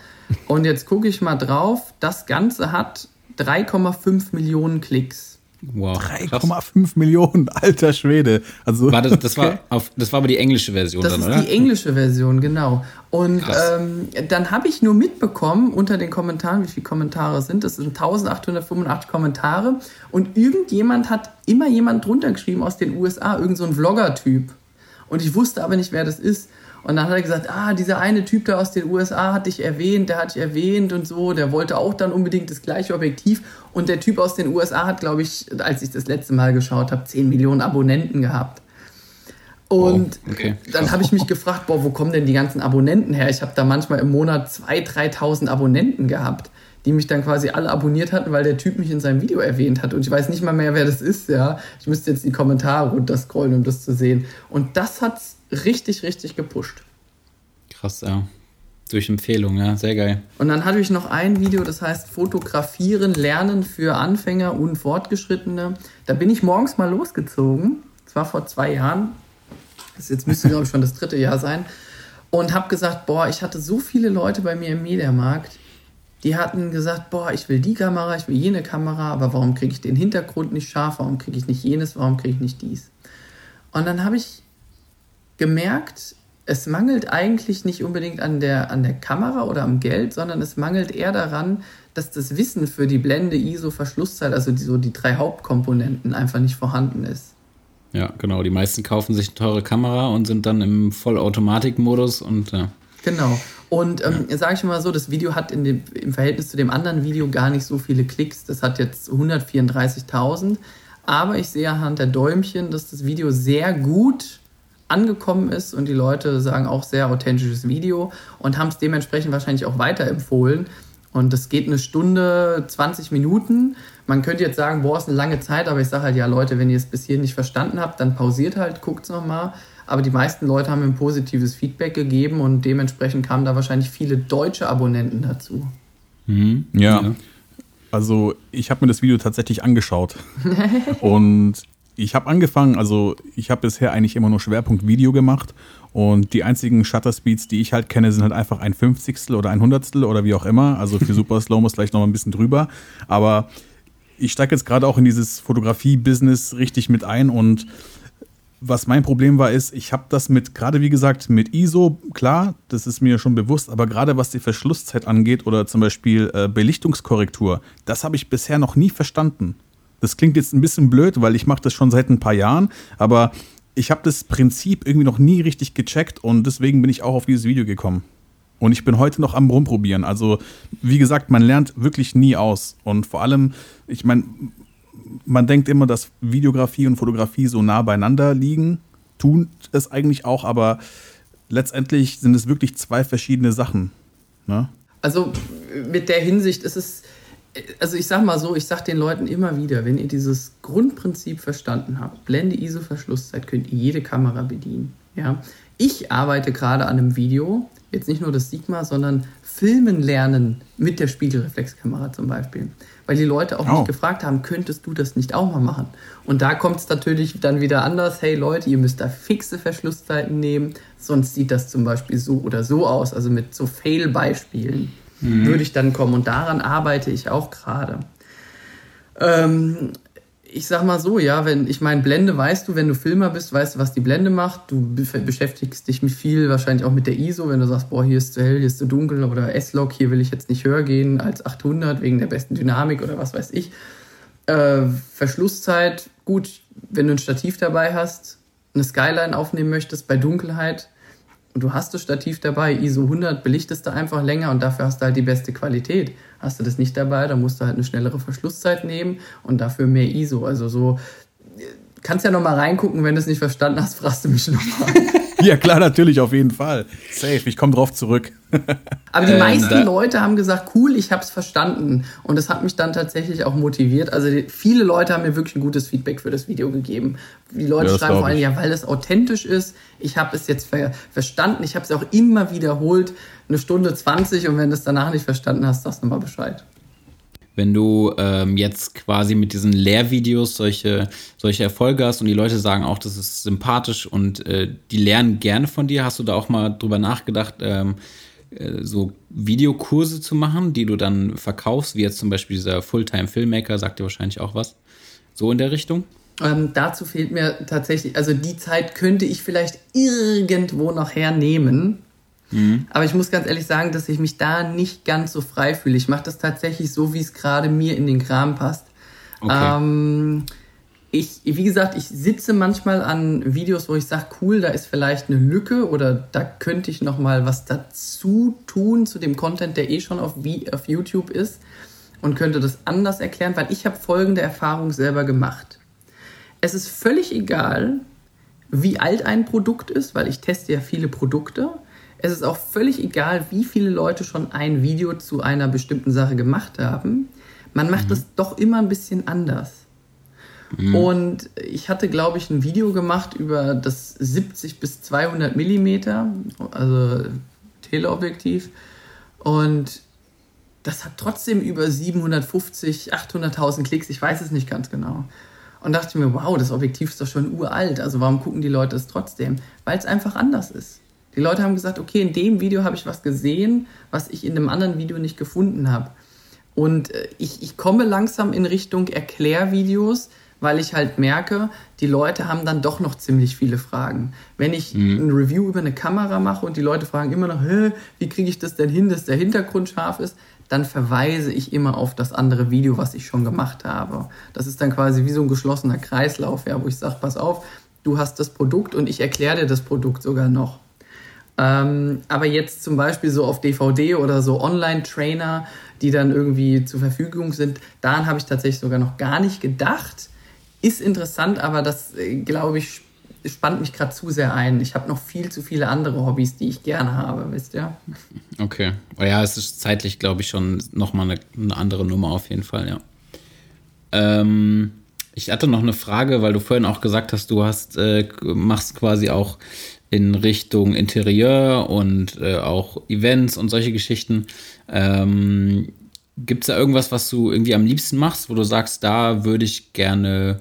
Und jetzt gucke ich mal drauf. Das Ganze hat 3,5 Millionen Klicks. Wow. 3,5 Millionen, alter Schwede. Also, war das, das, war auf, das war aber die englische Version das dann, oder? Das ist die englische Version, genau. Und ähm, dann habe ich nur mitbekommen unter den Kommentaren, wie viele Kommentare sind. Das sind 1885 Kommentare. Und irgendjemand hat immer jemand drunter geschrieben aus den USA, irgend so ein Vlogger-Typ. Und ich wusste aber nicht, wer das ist. Und dann hat er gesagt, ah, dieser eine Typ da aus den USA hat dich erwähnt, der hat dich erwähnt und so, der wollte auch dann unbedingt das gleiche Objektiv. Und der Typ aus den USA hat, glaube ich, als ich das letzte Mal geschaut habe, 10 Millionen Abonnenten gehabt. Und oh, okay. dann habe ich mich gefragt, boah, wo kommen denn die ganzen Abonnenten her? Ich habe da manchmal im Monat 2.000, 3.000 Abonnenten gehabt, die mich dann quasi alle abonniert hatten, weil der Typ mich in seinem Video erwähnt hat. Und ich weiß nicht mal mehr, wer das ist, ja. Ich müsste jetzt die Kommentare runterscrollen, um das zu sehen. Und das hat's richtig, richtig gepusht. Krass, ja. Durch Empfehlung, ja, sehr geil. Und dann hatte ich noch ein Video, das heißt Fotografieren, Lernen für Anfänger und Fortgeschrittene. Da bin ich morgens mal losgezogen. Das war vor zwei Jahren. Das jetzt müsste, glaube ich, schon das dritte Jahr sein. Und habe gesagt, boah, ich hatte so viele Leute bei mir im Mediamarkt, die hatten gesagt, boah, ich will die Kamera, ich will jene Kamera, aber warum kriege ich den Hintergrund nicht scharf? Warum kriege ich nicht jenes? Warum kriege ich nicht dies? Und dann habe ich gemerkt, es mangelt eigentlich nicht unbedingt an der, an der Kamera oder am Geld, sondern es mangelt eher daran, dass das Wissen für die Blende, ISO, Verschlusszeit, also die, so die drei Hauptkomponenten einfach nicht vorhanden ist. Ja, genau. Die meisten kaufen sich eine teure Kamera und sind dann im Vollautomatikmodus und ja. Genau. Und ähm, ja. sage ich mal so, das Video hat in dem, im Verhältnis zu dem anderen Video gar nicht so viele Klicks. Das hat jetzt 134.000. Aber ich sehe anhand der Däumchen, dass das Video sehr gut angekommen ist und die Leute sagen auch sehr authentisches Video und haben es dementsprechend wahrscheinlich auch weiterempfohlen. Und das geht eine Stunde, 20 Minuten. Man könnte jetzt sagen, boah, ist eine lange Zeit, aber ich sage halt, ja, Leute, wenn ihr es bis hier nicht verstanden habt, dann pausiert halt, guckt es nochmal. Aber die meisten Leute haben ein positives Feedback gegeben und dementsprechend kamen da wahrscheinlich viele deutsche Abonnenten dazu. Mhm. Ja. ja. Also ich habe mir das Video tatsächlich angeschaut. und ich habe angefangen, also ich habe bisher eigentlich immer nur Schwerpunkt Video gemacht und die einzigen Shutter Speeds, die ich halt kenne, sind halt einfach ein Fünfzigstel oder ein Hundertstel oder wie auch immer. Also für Super Slow muss vielleicht noch mal ein bisschen drüber. Aber ich steige jetzt gerade auch in dieses Fotografie-Business richtig mit ein und was mein Problem war, ist, ich habe das mit, gerade wie gesagt, mit ISO, klar, das ist mir schon bewusst, aber gerade was die Verschlusszeit angeht oder zum Beispiel äh, Belichtungskorrektur, das habe ich bisher noch nie verstanden. Das klingt jetzt ein bisschen blöd, weil ich mache das schon seit ein paar Jahren, aber ich habe das Prinzip irgendwie noch nie richtig gecheckt und deswegen bin ich auch auf dieses Video gekommen. Und ich bin heute noch am Rumprobieren. Also, wie gesagt, man lernt wirklich nie aus. Und vor allem, ich meine, man denkt immer, dass Videografie und Fotografie so nah beieinander liegen. Tun es eigentlich auch, aber letztendlich sind es wirklich zwei verschiedene Sachen. Ne? Also mit der Hinsicht ist es, also ich sag mal so, ich sag den Leuten immer wieder, wenn ihr dieses Grundprinzip verstanden habt, Blende, ISO, Verschlusszeit, könnt ihr jede Kamera bedienen. Ja? Ich arbeite gerade an einem Video, jetzt nicht nur das Sigma, sondern Filmen lernen mit der Spiegelreflexkamera zum Beispiel weil die Leute auch oh. nicht gefragt haben, könntest du das nicht auch mal machen? Und da kommt es natürlich dann wieder anders, hey Leute, ihr müsst da fixe Verschlusszeiten nehmen, sonst sieht das zum Beispiel so oder so aus, also mit so Fail-Beispielen mhm. würde ich dann kommen und daran arbeite ich auch gerade. Ähm, ich sag mal so, ja, wenn ich meine, Blende weißt du, wenn du Filmer bist, weißt du, was die Blende macht. Du beschäftigst dich mit viel, wahrscheinlich auch mit der ISO, wenn du sagst, boah, hier ist zu hell, hier ist zu dunkel oder S-Log, hier will ich jetzt nicht höher gehen als 800 wegen der besten Dynamik oder was weiß ich. Äh, Verschlusszeit, gut, wenn du ein Stativ dabei hast, eine Skyline aufnehmen möchtest bei Dunkelheit, und du hast das Stativ dabei, ISO 100, belichtest du einfach länger und dafür hast du halt die beste Qualität. Hast du das nicht dabei, dann musst du halt eine schnellere Verschlusszeit nehmen und dafür mehr ISO. Also so, kannst ja nochmal reingucken, wenn du es nicht verstanden hast, fragst du mich nochmal. ja, klar, natürlich, auf jeden Fall. Safe, ich komme drauf zurück. Aber die ähm, meisten Leute haben gesagt, cool, ich habe es verstanden. Und das hat mich dann tatsächlich auch motiviert. Also die, viele Leute haben mir wirklich ein gutes Feedback für das Video gegeben. Die Leute ja, schreiben vor allem, ja, weil es authentisch ist. Ich habe es jetzt ver verstanden. Ich habe es auch immer wiederholt. Eine Stunde 20 und wenn du es danach nicht verstanden hast, sagst du mal Bescheid wenn du ähm, jetzt quasi mit diesen Lehrvideos solche, solche Erfolge hast und die Leute sagen auch, das ist sympathisch und äh, die lernen gerne von dir, hast du da auch mal drüber nachgedacht, ähm, äh, so Videokurse zu machen, die du dann verkaufst, wie jetzt zum Beispiel dieser Fulltime-Filmmaker, sagt dir wahrscheinlich auch was. So in der Richtung? Ähm, dazu fehlt mir tatsächlich, also die Zeit könnte ich vielleicht irgendwo noch hernehmen. Mhm. Aber ich muss ganz ehrlich sagen, dass ich mich da nicht ganz so frei fühle. Ich mache das tatsächlich so, wie es gerade mir in den Kram passt. Okay. Ähm, ich, wie gesagt, ich sitze manchmal an Videos, wo ich sage, cool, da ist vielleicht eine Lücke oder da könnte ich noch mal was dazu tun zu dem Content, der eh schon auf, auf YouTube ist und könnte das anders erklären, weil ich habe folgende Erfahrung selber gemacht. Es ist völlig egal, wie alt ein Produkt ist, weil ich teste ja viele Produkte. Es ist auch völlig egal, wie viele Leute schon ein Video zu einer bestimmten Sache gemacht haben. Man macht mhm. es doch immer ein bisschen anders. Mhm. Und ich hatte, glaube ich, ein Video gemacht über das 70 bis 200 Millimeter, also Teleobjektiv. Und das hat trotzdem über 750, 800.000 Klicks, ich weiß es nicht ganz genau. Und dachte mir, wow, das Objektiv ist doch schon uralt, also warum gucken die Leute es trotzdem? Weil es einfach anders ist. Die Leute haben gesagt, okay, in dem Video habe ich was gesehen, was ich in einem anderen Video nicht gefunden habe. Und äh, ich, ich komme langsam in Richtung Erklärvideos, weil ich halt merke, die Leute haben dann doch noch ziemlich viele Fragen. Wenn ich mhm. ein Review über eine Kamera mache und die Leute fragen immer noch, Hä, wie kriege ich das denn hin, dass der Hintergrund scharf ist, dann verweise ich immer auf das andere Video, was ich schon gemacht habe. Das ist dann quasi wie so ein geschlossener Kreislauf, ja, wo ich sage, pass auf, du hast das Produkt und ich erkläre dir das Produkt sogar noch. Ähm, aber jetzt zum Beispiel so auf DVD oder so Online-Trainer, die dann irgendwie zur Verfügung sind, daran habe ich tatsächlich sogar noch gar nicht gedacht. Ist interessant, aber das, äh, glaube ich, spannt mich gerade zu sehr ein. Ich habe noch viel zu viele andere Hobbys, die ich gerne habe, wisst ihr? Okay. Ja, es ist zeitlich, glaube ich, schon nochmal eine, eine andere Nummer auf jeden Fall, ja. Ähm, ich hatte noch eine Frage, weil du vorhin auch gesagt hast, du hast, äh, machst quasi auch in Richtung Interieur und äh, auch Events und solche Geschichten. Ähm, Gibt es da irgendwas, was du irgendwie am liebsten machst, wo du sagst, da würde ich gerne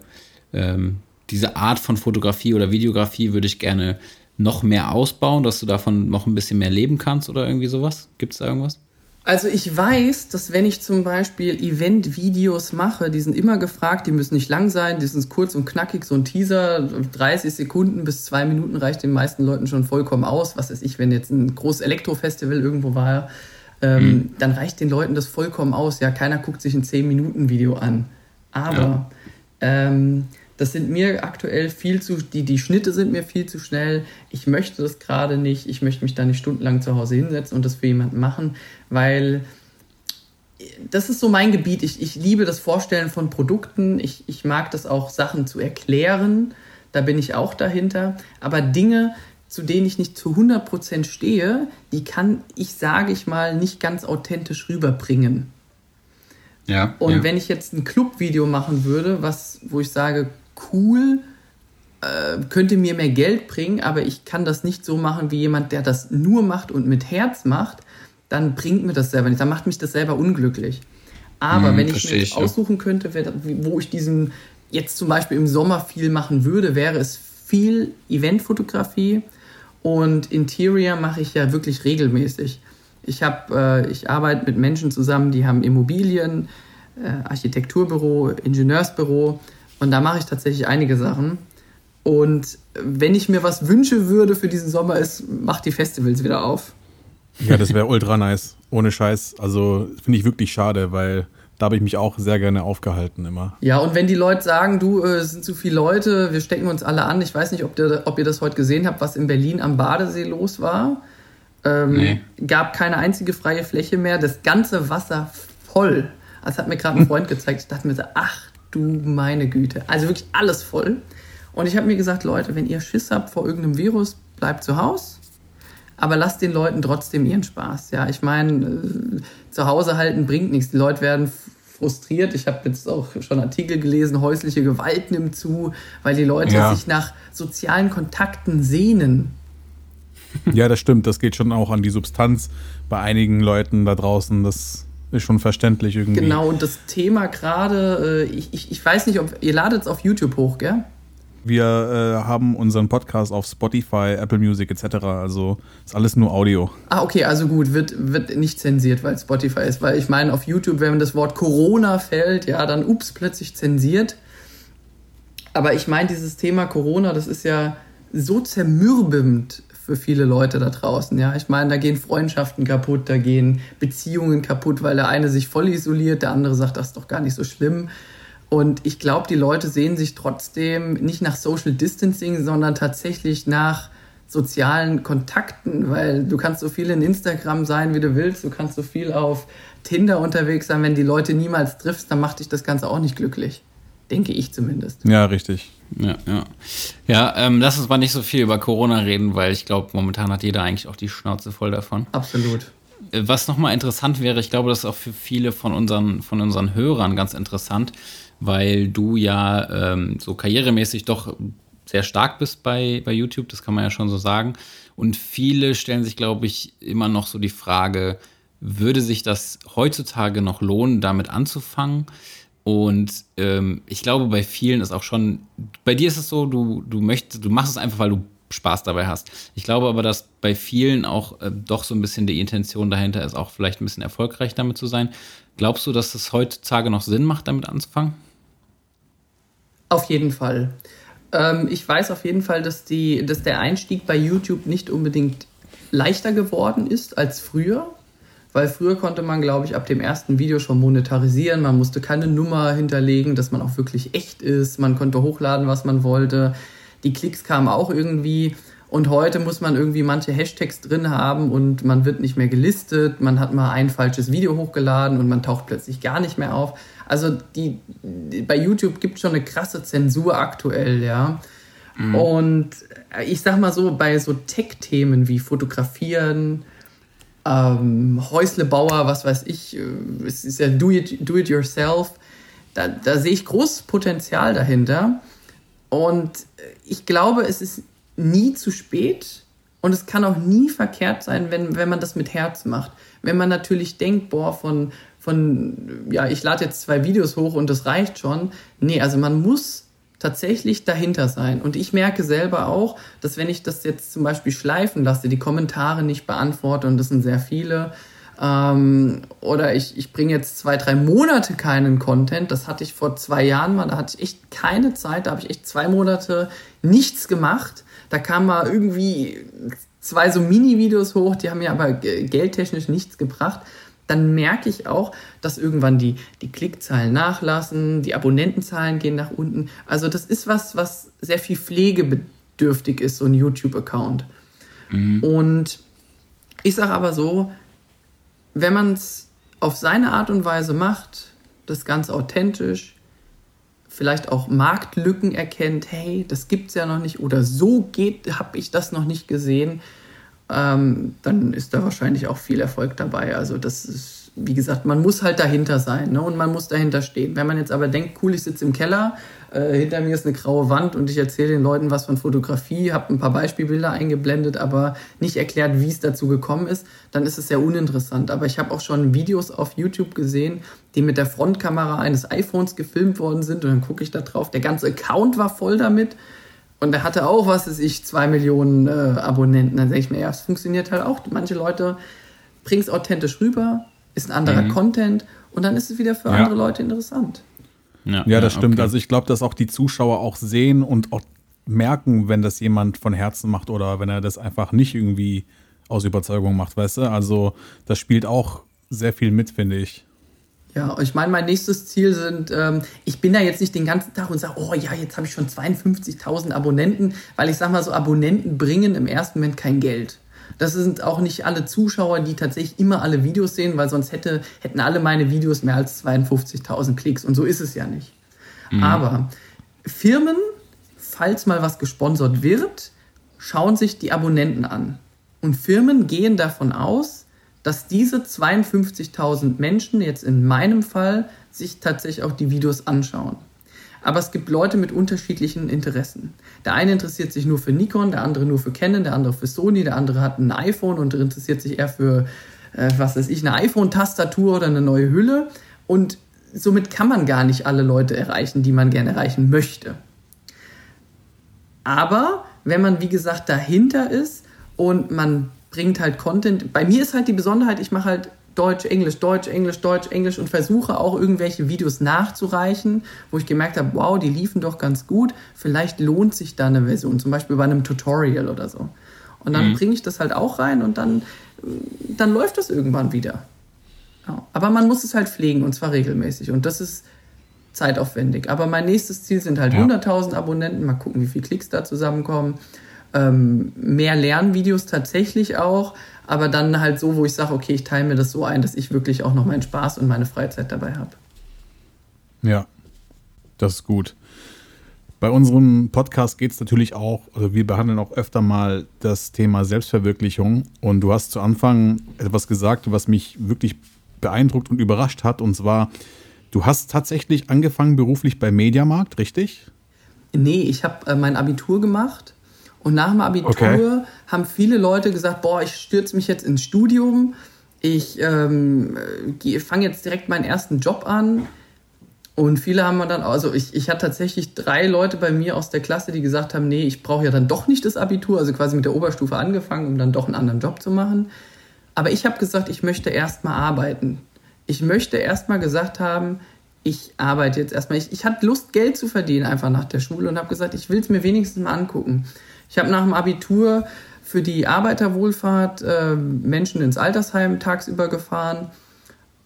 ähm, diese Art von Fotografie oder Videografie würde ich gerne noch mehr ausbauen, dass du davon noch ein bisschen mehr leben kannst oder irgendwie sowas? Gibt es da irgendwas? Also ich weiß, dass wenn ich zum Beispiel Event-Videos mache, die sind immer gefragt, die müssen nicht lang sein, die sind kurz und knackig, so ein Teaser, 30 Sekunden bis zwei Minuten reicht den meisten Leuten schon vollkommen aus. Was weiß ich, wenn jetzt ein großes Elektrofestival irgendwo war, ähm, mhm. dann reicht den Leuten das vollkommen aus. Ja, keiner guckt sich ein 10-Minuten-Video an. Aber ja. ähm, das sind mir aktuell viel zu, die, die Schnitte sind mir viel zu schnell. Ich möchte das gerade nicht. Ich möchte mich da nicht stundenlang zu Hause hinsetzen und das für jemanden machen, weil das ist so mein Gebiet. Ich, ich liebe das Vorstellen von Produkten. Ich, ich mag das auch, Sachen zu erklären. Da bin ich auch dahinter. Aber Dinge, zu denen ich nicht zu 100% stehe, die kann ich, sage ich mal, nicht ganz authentisch rüberbringen. Ja, und ja. wenn ich jetzt ein Clubvideo machen würde, was, wo ich sage, cool, äh, könnte mir mehr Geld bringen, aber ich kann das nicht so machen wie jemand, der das nur macht und mit Herz macht, dann bringt mir das selber nicht, dann macht mich das selber unglücklich. Aber hm, wenn ich mir ich, aussuchen könnte, wo ich diesen jetzt zum Beispiel im Sommer viel machen würde, wäre es viel Eventfotografie und Interior mache ich ja wirklich regelmäßig. Ich habe, äh, ich arbeite mit Menschen zusammen, die haben Immobilien, äh, Architekturbüro, Ingenieursbüro und da mache ich tatsächlich einige Sachen. Und wenn ich mir was wünsche würde für diesen Sommer, ist, mach die Festivals wieder auf. Ja, das wäre ultra nice. Ohne Scheiß. Also finde ich wirklich schade, weil da habe ich mich auch sehr gerne aufgehalten immer. Ja, und wenn die Leute sagen, du, äh, es sind zu viele Leute, wir stecken uns alle an. Ich weiß nicht, ob, der, ob ihr das heute gesehen habt, was in Berlin am Badesee los war. Ähm, nee. Gab keine einzige freie Fläche mehr. Das ganze Wasser voll. Das hat mir gerade ein Freund gezeigt. Ich dachte mir so, ach du meine Güte. Also wirklich alles voll. Und ich habe mir gesagt, Leute, wenn ihr Schiss habt vor irgendeinem Virus, bleibt zu Hause. Aber lasst den Leuten trotzdem ihren Spaß. Ja, ich meine, äh, zu Hause halten bringt nichts. Die Leute werden frustriert. Ich habe jetzt auch schon Artikel gelesen, häusliche Gewalt nimmt zu, weil die Leute ja. sich nach sozialen Kontakten sehnen. Ja, das stimmt. Das geht schon auch an die Substanz bei einigen Leuten da draußen. Das ist schon verständlich irgendwie. Genau, und das Thema gerade, äh, ich, ich, ich weiß nicht, ob ihr ladet es auf YouTube hoch, gell? Wir äh, haben unseren Podcast auf Spotify, Apple Music etc. Also ist alles nur Audio. Ah, okay, also gut, wird, wird nicht zensiert, weil Spotify ist. Weil ich meine, auf YouTube, wenn das Wort Corona fällt, ja, dann ups, plötzlich zensiert. Aber ich meine, dieses Thema Corona, das ist ja so zermürbend für viele Leute da draußen. Ja, ich meine, da gehen Freundschaften kaputt, da gehen Beziehungen kaputt, weil der eine sich voll isoliert, der andere sagt, das ist doch gar nicht so schlimm. Und ich glaube, die Leute sehen sich trotzdem nicht nach Social Distancing, sondern tatsächlich nach sozialen Kontakten, weil du kannst so viel in Instagram sein, wie du willst, du kannst so viel auf Tinder unterwegs sein, wenn die Leute niemals triffst, dann macht dich das Ganze auch nicht glücklich. Denke ich zumindest. Ja, richtig. Ja, ja. Ja, ähm, lass uns mal nicht so viel über Corona reden, weil ich glaube, momentan hat jeder eigentlich auch die Schnauze voll davon. Absolut. Äh, was nochmal interessant wäre, ich glaube, das ist auch für viele von unseren, von unseren Hörern ganz interessant, weil du ja ähm, so karrieremäßig doch sehr stark bist bei, bei YouTube, das kann man ja schon so sagen. Und viele stellen sich, glaube ich, immer noch so die Frage, würde sich das heutzutage noch lohnen, damit anzufangen? Und ähm, ich glaube, bei vielen ist auch schon, bei dir ist es so, du, du möchtest, du machst es einfach, weil du Spaß dabei hast. Ich glaube aber, dass bei vielen auch äh, doch so ein bisschen die Intention dahinter ist, auch vielleicht ein bisschen erfolgreich damit zu sein. Glaubst du, dass es heutzutage noch Sinn macht, damit anzufangen? Auf jeden Fall. Ähm, ich weiß auf jeden Fall, dass, die, dass der Einstieg bei YouTube nicht unbedingt leichter geworden ist als früher. Weil früher konnte man, glaube ich, ab dem ersten Video schon monetarisieren. Man musste keine Nummer hinterlegen, dass man auch wirklich echt ist. Man konnte hochladen, was man wollte. Die Klicks kamen auch irgendwie. Und heute muss man irgendwie manche Hashtags drin haben und man wird nicht mehr gelistet. Man hat mal ein falsches Video hochgeladen und man taucht plötzlich gar nicht mehr auf. Also die, bei YouTube gibt es schon eine krasse Zensur aktuell, ja. Mhm. Und äh, ich sag mal so, bei so Tech-Themen wie Fotografieren, ähm, Häuslebauer, was weiß ich, äh, es ist ja do it, do da, da sehe ich großes Potenzial dahinter. Und ich glaube, es ist nie zu spät und es kann auch nie verkehrt sein, wenn, wenn man das mit Herz macht. Wenn man natürlich denkt, boah, von, von ja, ich lade jetzt zwei Videos hoch und das reicht schon. Nee, also man muss tatsächlich dahinter sein. Und ich merke selber auch, dass wenn ich das jetzt zum Beispiel schleifen lasse, die Kommentare nicht beantworte, und das sind sehr viele, ähm, oder ich, ich bringe jetzt zwei, drei Monate keinen Content, das hatte ich vor zwei Jahren mal, da hatte ich echt keine Zeit, da habe ich echt zwei Monate nichts gemacht. Da kam mal irgendwie zwei so Mini-Videos hoch, die haben mir aber geldtechnisch nichts gebracht dann merke ich auch, dass irgendwann die, die Klickzahlen nachlassen, die Abonnentenzahlen gehen nach unten. Also das ist was, was sehr viel pflegebedürftig ist, so ein YouTube-Account. Mhm. Und ich sage aber so, wenn man es auf seine Art und Weise macht, das Ganze authentisch, vielleicht auch Marktlücken erkennt, hey, das gibt es ja noch nicht oder so geht, habe ich das noch nicht gesehen, ähm, dann ist da wahrscheinlich auch viel Erfolg dabei. Also das ist, wie gesagt, man muss halt dahinter sein ne? und man muss dahinter stehen. Wenn man jetzt aber denkt, cool, ich sitze im Keller, äh, hinter mir ist eine graue Wand und ich erzähle den Leuten was von Fotografie, habe ein paar Beispielbilder eingeblendet, aber nicht erklärt, wie es dazu gekommen ist, dann ist es sehr uninteressant. Aber ich habe auch schon Videos auf YouTube gesehen, die mit der Frontkamera eines iPhones gefilmt worden sind und dann gucke ich da drauf. Der ganze Account war voll damit. Und er hatte auch, was weiß ich, zwei Millionen äh, Abonnenten. Dann denke ich mir, ja, es funktioniert halt auch. Manche Leute bringen es authentisch rüber, ist ein anderer mhm. Content und dann ist es wieder für ja. andere Leute interessant. Ja, ja das stimmt. Okay. Also ich glaube, dass auch die Zuschauer auch sehen und auch merken, wenn das jemand von Herzen macht oder wenn er das einfach nicht irgendwie aus Überzeugung macht, weißt du? Also das spielt auch sehr viel mit, finde ich. Ja, ich meine, mein nächstes Ziel sind, ähm, ich bin da jetzt nicht den ganzen Tag und sage, oh ja, jetzt habe ich schon 52.000 Abonnenten, weil ich sage mal so, Abonnenten bringen im ersten Moment kein Geld. Das sind auch nicht alle Zuschauer, die tatsächlich immer alle Videos sehen, weil sonst hätte, hätten alle meine Videos mehr als 52.000 Klicks und so ist es ja nicht. Mhm. Aber Firmen, falls mal was gesponsert wird, schauen sich die Abonnenten an. Und Firmen gehen davon aus, dass diese 52.000 Menschen jetzt in meinem Fall sich tatsächlich auch die Videos anschauen. Aber es gibt Leute mit unterschiedlichen Interessen. Der eine interessiert sich nur für Nikon, der andere nur für Canon, der andere für Sony, der andere hat ein iPhone und interessiert sich eher für, äh, was weiß ich, eine iPhone-Tastatur oder eine neue Hülle. Und somit kann man gar nicht alle Leute erreichen, die man gerne erreichen möchte. Aber wenn man, wie gesagt, dahinter ist und man bringt halt Content. Bei mir ist halt die Besonderheit, ich mache halt Deutsch, Englisch, Deutsch, Englisch, Deutsch, Englisch und versuche auch irgendwelche Videos nachzureichen, wo ich gemerkt habe, wow, die liefen doch ganz gut. Vielleicht lohnt sich da eine Version, zum Beispiel bei einem Tutorial oder so. Und dann mhm. bringe ich das halt auch rein und dann, dann läuft das irgendwann wieder. Ja. Aber man muss es halt pflegen und zwar regelmäßig. Und das ist zeitaufwendig. Aber mein nächstes Ziel sind halt ja. 100.000 Abonnenten. Mal gucken, wie viele Klicks da zusammenkommen ähm, mehr Lernvideos tatsächlich auch, aber dann halt so, wo ich sage, okay, ich teile mir das so ein, dass ich wirklich auch noch meinen Spaß und meine Freizeit dabei habe. Ja, das ist gut. Bei unserem Podcast geht es natürlich auch, also wir behandeln auch öfter mal das Thema Selbstverwirklichung. Und du hast zu Anfang etwas gesagt, was mich wirklich beeindruckt und überrascht hat. Und zwar, du hast tatsächlich angefangen beruflich bei Mediamarkt, richtig? Nee, ich habe äh, mein Abitur gemacht und nach dem Abitur okay. haben viele Leute gesagt, boah, ich stürze mich jetzt ins Studium, ich ähm, fange jetzt direkt meinen ersten Job an. Und viele haben dann, also ich, ich hatte tatsächlich drei Leute bei mir aus der Klasse, die gesagt haben, nee, ich brauche ja dann doch nicht das Abitur, also quasi mit der Oberstufe angefangen, um dann doch einen anderen Job zu machen. Aber ich habe gesagt, ich möchte erstmal arbeiten. Ich möchte erstmal gesagt haben, ich arbeite jetzt erstmal. Ich, ich hatte Lust, Geld zu verdienen einfach nach der Schule und habe gesagt, ich will es mir wenigstens mal angucken. Ich habe nach dem Abitur für die Arbeiterwohlfahrt äh, Menschen ins Altersheim tagsüber gefahren.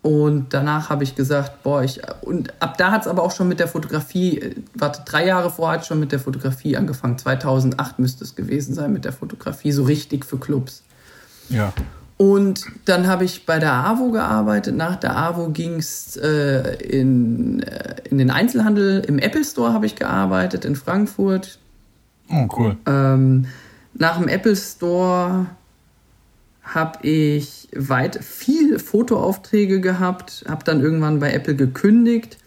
Und danach habe ich gesagt, boah, ich. Und ab da hat es aber auch schon mit der Fotografie, äh, warte, drei Jahre vorher hat es schon mit der Fotografie angefangen. 2008 müsste es gewesen sein mit der Fotografie, so richtig für Clubs. Ja. Und dann habe ich bei der AWO gearbeitet. Nach der AWO ging es äh, in, äh, in den Einzelhandel. Im Apple Store habe ich gearbeitet in Frankfurt Oh, cool. Ähm, nach dem Apple Store habe ich weit viel Fotoaufträge gehabt, habe dann irgendwann bei Apple gekündigt.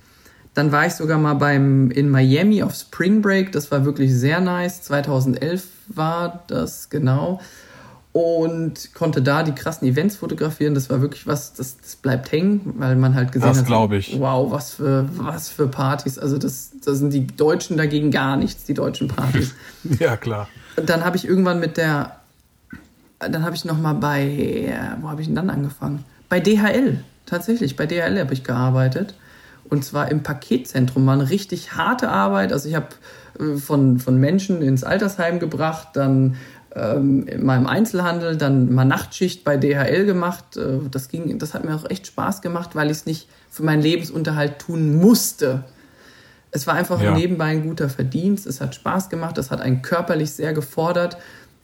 Dann war ich sogar mal beim in Miami auf Spring Break. Das war wirklich sehr nice. 2011 war das genau und konnte da die krassen Events fotografieren. Das war wirklich was, das, das bleibt hängen, weil man halt gesehen das hat, glaube ich. wow, was für, was für Partys. Also das, das sind die Deutschen dagegen gar nichts, die deutschen Partys. ja, klar. Und dann habe ich irgendwann mit der, dann habe ich noch mal bei, wo habe ich denn dann angefangen? Bei DHL, tatsächlich, bei DHL habe ich gearbeitet. Und zwar im Paketzentrum. War eine richtig harte Arbeit. Also ich habe äh, von, von Menschen ins Altersheim gebracht, dann ähm, in meinem Einzelhandel, dann mal Nachtschicht bei DHL gemacht. Äh, das, ging, das hat mir auch echt Spaß gemacht, weil ich es nicht für meinen Lebensunterhalt tun musste. Es war einfach Ja. nebenbei ein guter Verdienst. Es hat Spaß gemacht. Es hat einen körperlich sehr gefordert.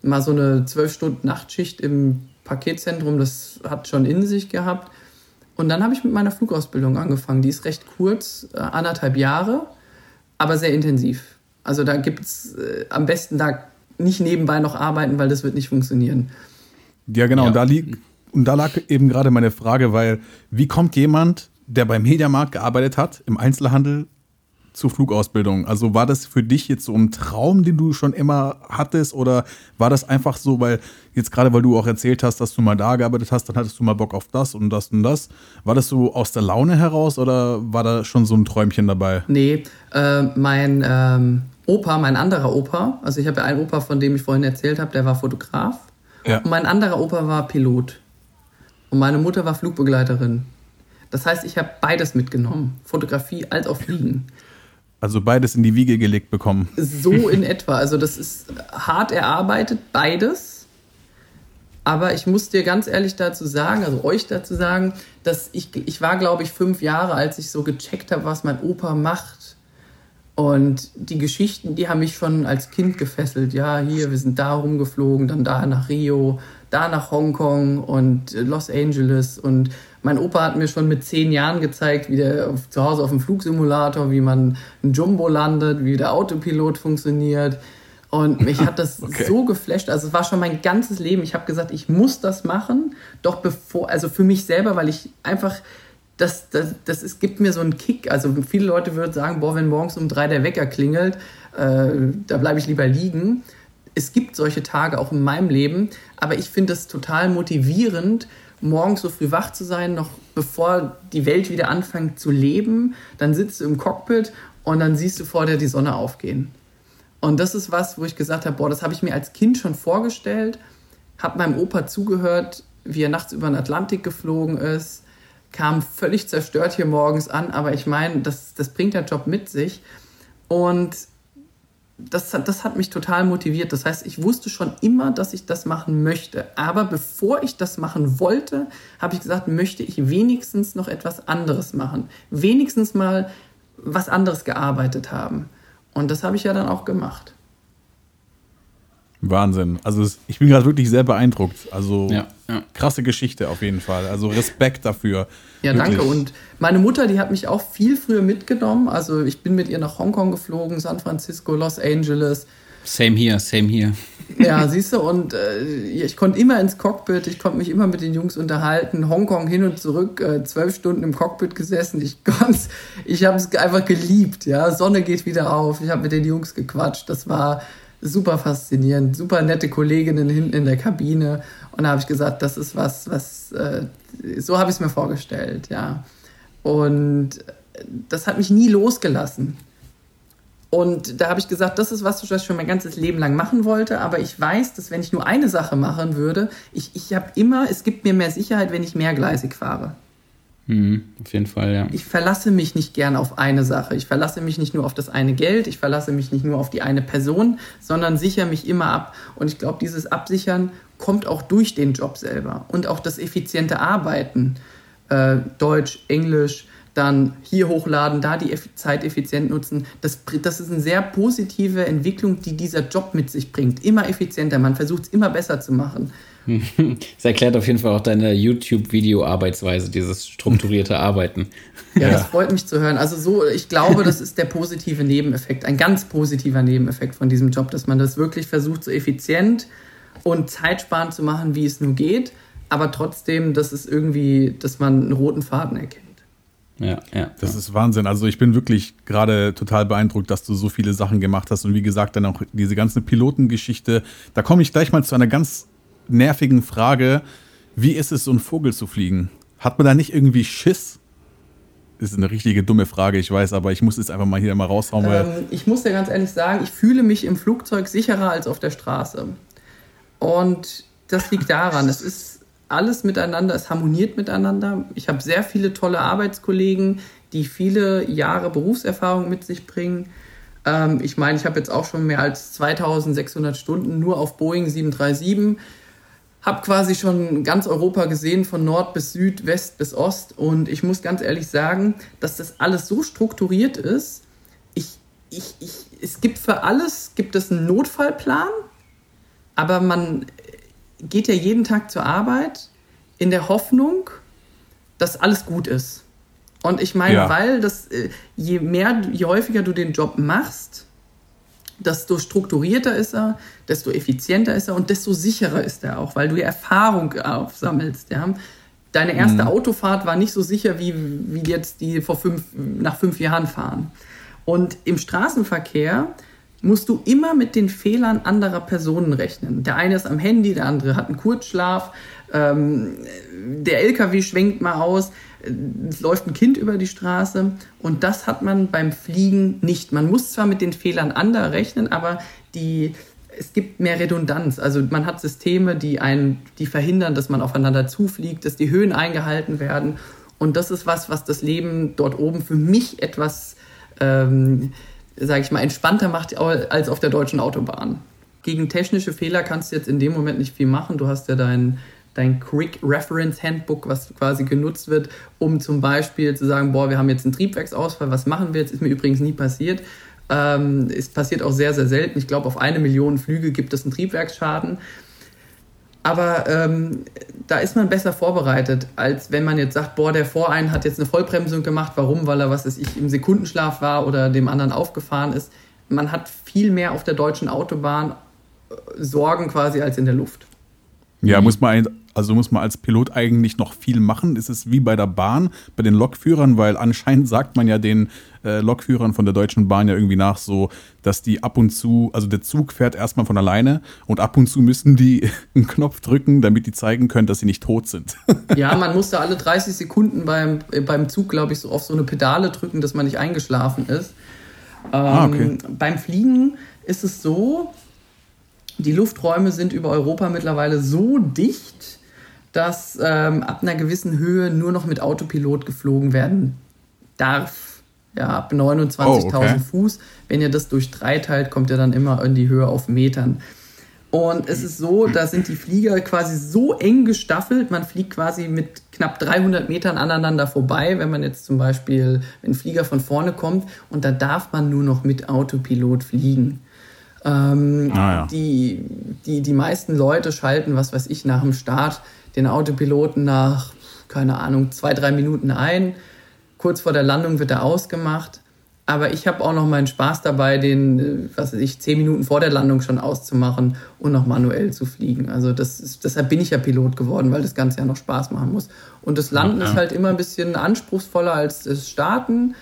Mal so eine zwölf Stunden Nachtschicht im Paketzentrum, das hat schon in sich gehabt. Und dann habe ich mit meiner Flugausbildung angefangen. Die ist recht kurz, äh, anderthalb Jahre, aber sehr intensiv. Also da gibt es äh, am besten da nicht nebenbei noch arbeiten, weil das wird nicht funktionieren. Ja, genau. Ja. Und, da lieg, und da lag eben gerade meine Frage, weil wie kommt jemand, der beim Mediamarkt gearbeitet hat, im Einzelhandel, zur Flugausbildung? Also war das für dich jetzt so ein Traum, den du schon immer hattest oder war das einfach so, weil jetzt gerade, weil du auch erzählt hast, dass du mal da gearbeitet hast, dann hattest du mal Bock auf das und das und das. War das so aus der Laune heraus oder war da schon so ein Träumchen dabei? Nee, äh, mein ähm, Opa, mein anderer Opa, also ich habe ja einen Opa, von dem ich vorhin erzählt habe, der war Fotograf. Ja. Und mein anderer Opa war Pilot. Und meine Mutter war Flugbegleiterin. Das heißt, ich habe beides mitgenommen, Fotografie als auch Fliegen. Also beides in die Wiege gelegt bekommen. So in etwa. Also das ist hart erarbeitet, beides. Aber ich muss dir ganz ehrlich dazu sagen, also euch dazu sagen, dass ich, ich war, glaube ich, fünf Jahre, als ich so gecheckt habe, was mein Opa macht. Und die Geschichten, die haben mich schon als Kind gefesselt. Ja, hier, wir sind da rumgeflogen, dann da nach Rio, da nach Hongkong und Los Angeles. Und mein Opa hat mir schon mit zehn Jahren gezeigt, wie der auf, zu Hause auf dem Flugsimulator, wie man ein Jumbo landet, wie der Autopilot funktioniert. Und mich hat das Okay. so geflasht. Also es war schon mein ganzes Leben. Ich habe gesagt, ich muss das machen. Doch bevor, also für mich selber, weil ich einfach, das, das, das ist, gibt mir so einen Kick. Also viele Leute würden sagen, boah, wenn morgens um drei der Wecker klingelt, äh, da bleibe ich lieber liegen. Es gibt solche Tage auch in meinem Leben, aber ich finde es total motivierend, morgens so früh wach zu sein, noch bevor die Welt wieder anfängt zu leben. Dann sitzt du im Cockpit und dann siehst du vor dir die Sonne aufgehen. Und das ist was, wo ich gesagt habe, boah, das habe ich mir als Kind schon vorgestellt, habe meinem Opa zugehört, wie er nachts über den Atlantik geflogen ist, kam völlig zerstört hier morgens an, aber ich meine, das, das bringt der Job mit sich. Und das, das hat mich total motiviert. Das heißt, ich wusste schon immer, dass ich das machen möchte. Aber bevor ich das machen wollte, habe ich gesagt, möchte ich wenigstens noch etwas anderes machen. Wenigstens mal was anderes gearbeitet haben. Und das habe ich ja dann auch gemacht. Wahnsinn. Also es, ich bin gerade wirklich sehr beeindruckt. Also Ja, ja. krasse Geschichte auf jeden Fall. Also Respekt dafür. Ja, Wirklich. danke. Und meine Mutter, die hat mich auch viel früher mitgenommen. Also ich bin mit ihr nach Hongkong geflogen, San Francisco, Los Angeles. Same here, same here. Ja, siehst du, und äh, ich konnte immer ins Cockpit, ich konnte mich immer mit den Jungs unterhalten. Hongkong hin und zurück, äh, zwölf Stunden im Cockpit gesessen. Ich ich habe es einfach geliebt. Ja, Sonne geht wieder auf. Ich habe mit den Jungs gequatscht. Das war super faszinierend, super nette Kolleginnen hinten in der Kabine. Und da habe ich gesagt, das ist was, was äh, so habe ich es mir vorgestellt. Ja, und das hat mich nie losgelassen. Und da habe ich gesagt, das ist was, was ich schon mein ganzes Leben lang machen wollte. Aber ich weiß, dass wenn ich nur eine Sache machen würde, ich, ich habe immer, es gibt mir mehr Sicherheit, wenn ich mehrgleisig fahre. Mhm, auf jeden Fall, ja. Ich verlasse mich nicht gern auf eine Sache. Ich verlasse mich nicht nur auf das eine Geld, ich verlasse mich nicht nur auf die eine Person, sondern sichere mich immer ab. Und ich glaube, dieses Absichern kommt auch durch den Job selber und auch das effiziente Arbeiten. Äh, Deutsch, Englisch, dann hier hochladen, da die Zeit effizient nutzen. Das, das ist eine sehr positive Entwicklung, die dieser Job mit sich bringt. Immer effizienter, man versucht es immer besser zu machen. Das erklärt auf jeden Fall auch deine YouTube-Video-Arbeitsweise, dieses strukturierte Arbeiten. Ja, ja, das freut mich zu hören. Also so, ich glaube, das ist der positive Nebeneffekt, ein ganz positiver Nebeneffekt von diesem Job, dass man das wirklich versucht, so effizient und zeitsparend zu machen, wie es nur geht, aber trotzdem, dass es irgendwie, dass man einen roten Faden erkennt. Ja, ja. Das ist Wahnsinn. Also ich bin wirklich gerade total beeindruckt, dass du so viele Sachen gemacht hast und wie gesagt dann auch diese ganze Pilotengeschichte. Da komme ich gleich mal zu einer ganz nervigen Frage. Wie ist es, so einen Vogel zu fliegen? Hat man da nicht irgendwie Schiss? Das ist eine richtige dumme Frage, ich weiß, aber ich muss es einfach mal hier mal raushauen. Ähm, ich muss dir ganz ehrlich sagen, ich fühle mich im Flugzeug sicherer als auf der Straße. Und das liegt daran, es ist alles miteinander, es harmoniert miteinander. Ich habe sehr viele tolle Arbeitskollegen, die viele Jahre Berufserfahrung mit sich bringen. Ähm, ich meine, ich habe jetzt auch schon mehr als 2600 Stunden nur auf Boeing 737 habe quasi schon ganz Europa gesehen, von Nord bis Süd, West bis Ost. Und ich muss ganz ehrlich sagen, dass das alles so strukturiert ist. Ich, ich, ich, es gibt für alles gibt es einen Notfallplan, aber man geht ja jeden Tag zur Arbeit in der Hoffnung, dass alles gut ist. Und ich meine, ja. weil das, äh, je mehr, je häufiger du den Job machst, desto strukturierter ist er, desto effizienter ist er und desto sicherer ist er auch, weil du Erfahrung aufsammelst. Ja? Deine erste mhm. Autofahrt war nicht so sicher wie, wie jetzt die vor fünf, nach fünf Jahren fahren. Und im Straßenverkehr musst du immer mit den Fehlern anderer Personen rechnen. Der eine ist am Handy, der andere hat einen Kurzschlaf, ähm, der LKW schwenkt mal aus es läuft ein Kind über die Straße und das hat man beim Fliegen nicht. Man muss zwar mit den Fehlern anderer rechnen, aber die, es gibt mehr Redundanz. Also man hat Systeme, die, einen, die verhindern, dass man aufeinander zufliegt, dass die Höhen eingehalten werden. Und das ist was, was das Leben dort oben für mich etwas, ähm, sage ich mal, entspannter macht als auf der deutschen Autobahn. Gegen technische Fehler kannst du jetzt in dem Moment nicht viel machen. Du hast ja dein dein Quick Reference Handbook, was quasi genutzt wird, um zum Beispiel zu sagen, boah, wir haben jetzt einen Triebwerksausfall, was machen wir jetzt? Ist mir übrigens nie passiert. Ähm, es passiert auch sehr, sehr selten. Ich glaube, auf eine Million Flüge gibt es einen Triebwerksschaden. Aber ähm, da ist man besser vorbereitet, als wenn man jetzt sagt, boah, der Vorein hat jetzt eine Vollbremsung gemacht. Warum? Weil er, was weiß ich, im Sekundenschlaf war oder dem anderen aufgefahren ist. Man hat viel mehr auf der deutschen Autobahn äh, Sorgen quasi als in der Luft. Ja, muss man also muss man als Pilot eigentlich noch viel machen. Ist es wie bei der Bahn, bei den Lokführern, weil anscheinend sagt man ja den äh, Lokführern von der Deutschen Bahn ja irgendwie nach so, dass die ab und zu, also der Zug fährt erstmal von alleine und ab und zu müssen die einen Knopf drücken, damit die zeigen können, dass sie nicht tot sind. ja, man musste alle 30 Sekunden beim, äh, beim Zug, glaube ich, so auf so eine Pedale drücken, dass man nicht eingeschlafen ist. Ah, ähm, ah, okay. Beim Fliegen ist es so, die Lufträume sind über Europa mittlerweile so dicht, dass ähm, ab einer gewissen Höhe nur noch mit Autopilot geflogen werden darf. Ja, ab 29.000 oh, okay. Fuß. Wenn ihr das durch drei teilt, kommt ihr dann immer in die Höhe auf Metern. Und es ist so, da sind die Flieger quasi so eng gestaffelt, man fliegt quasi mit knapp 300 Metern aneinander vorbei, wenn man jetzt zum Beispiel, wenn ein Flieger von vorne kommt und da darf man nur noch mit Autopilot fliegen. Ähm, ah, ja. die, die, die meisten Leute schalten, was weiß ich, nach dem Start den Autopiloten nach, keine Ahnung, zwei, drei Minuten ein. Kurz vor der Landung wird er ausgemacht. Aber ich habe auch noch meinen Spaß dabei, den, äh, was weiß ich, zehn Minuten vor der Landung schon auszumachen und noch manuell zu fliegen. Also das ist, deshalb bin ich ja Pilot geworden, weil das Ganze ja noch Spaß machen muss. Und das Landen ja. ist halt immer ein bisschen anspruchsvoller als das Starten.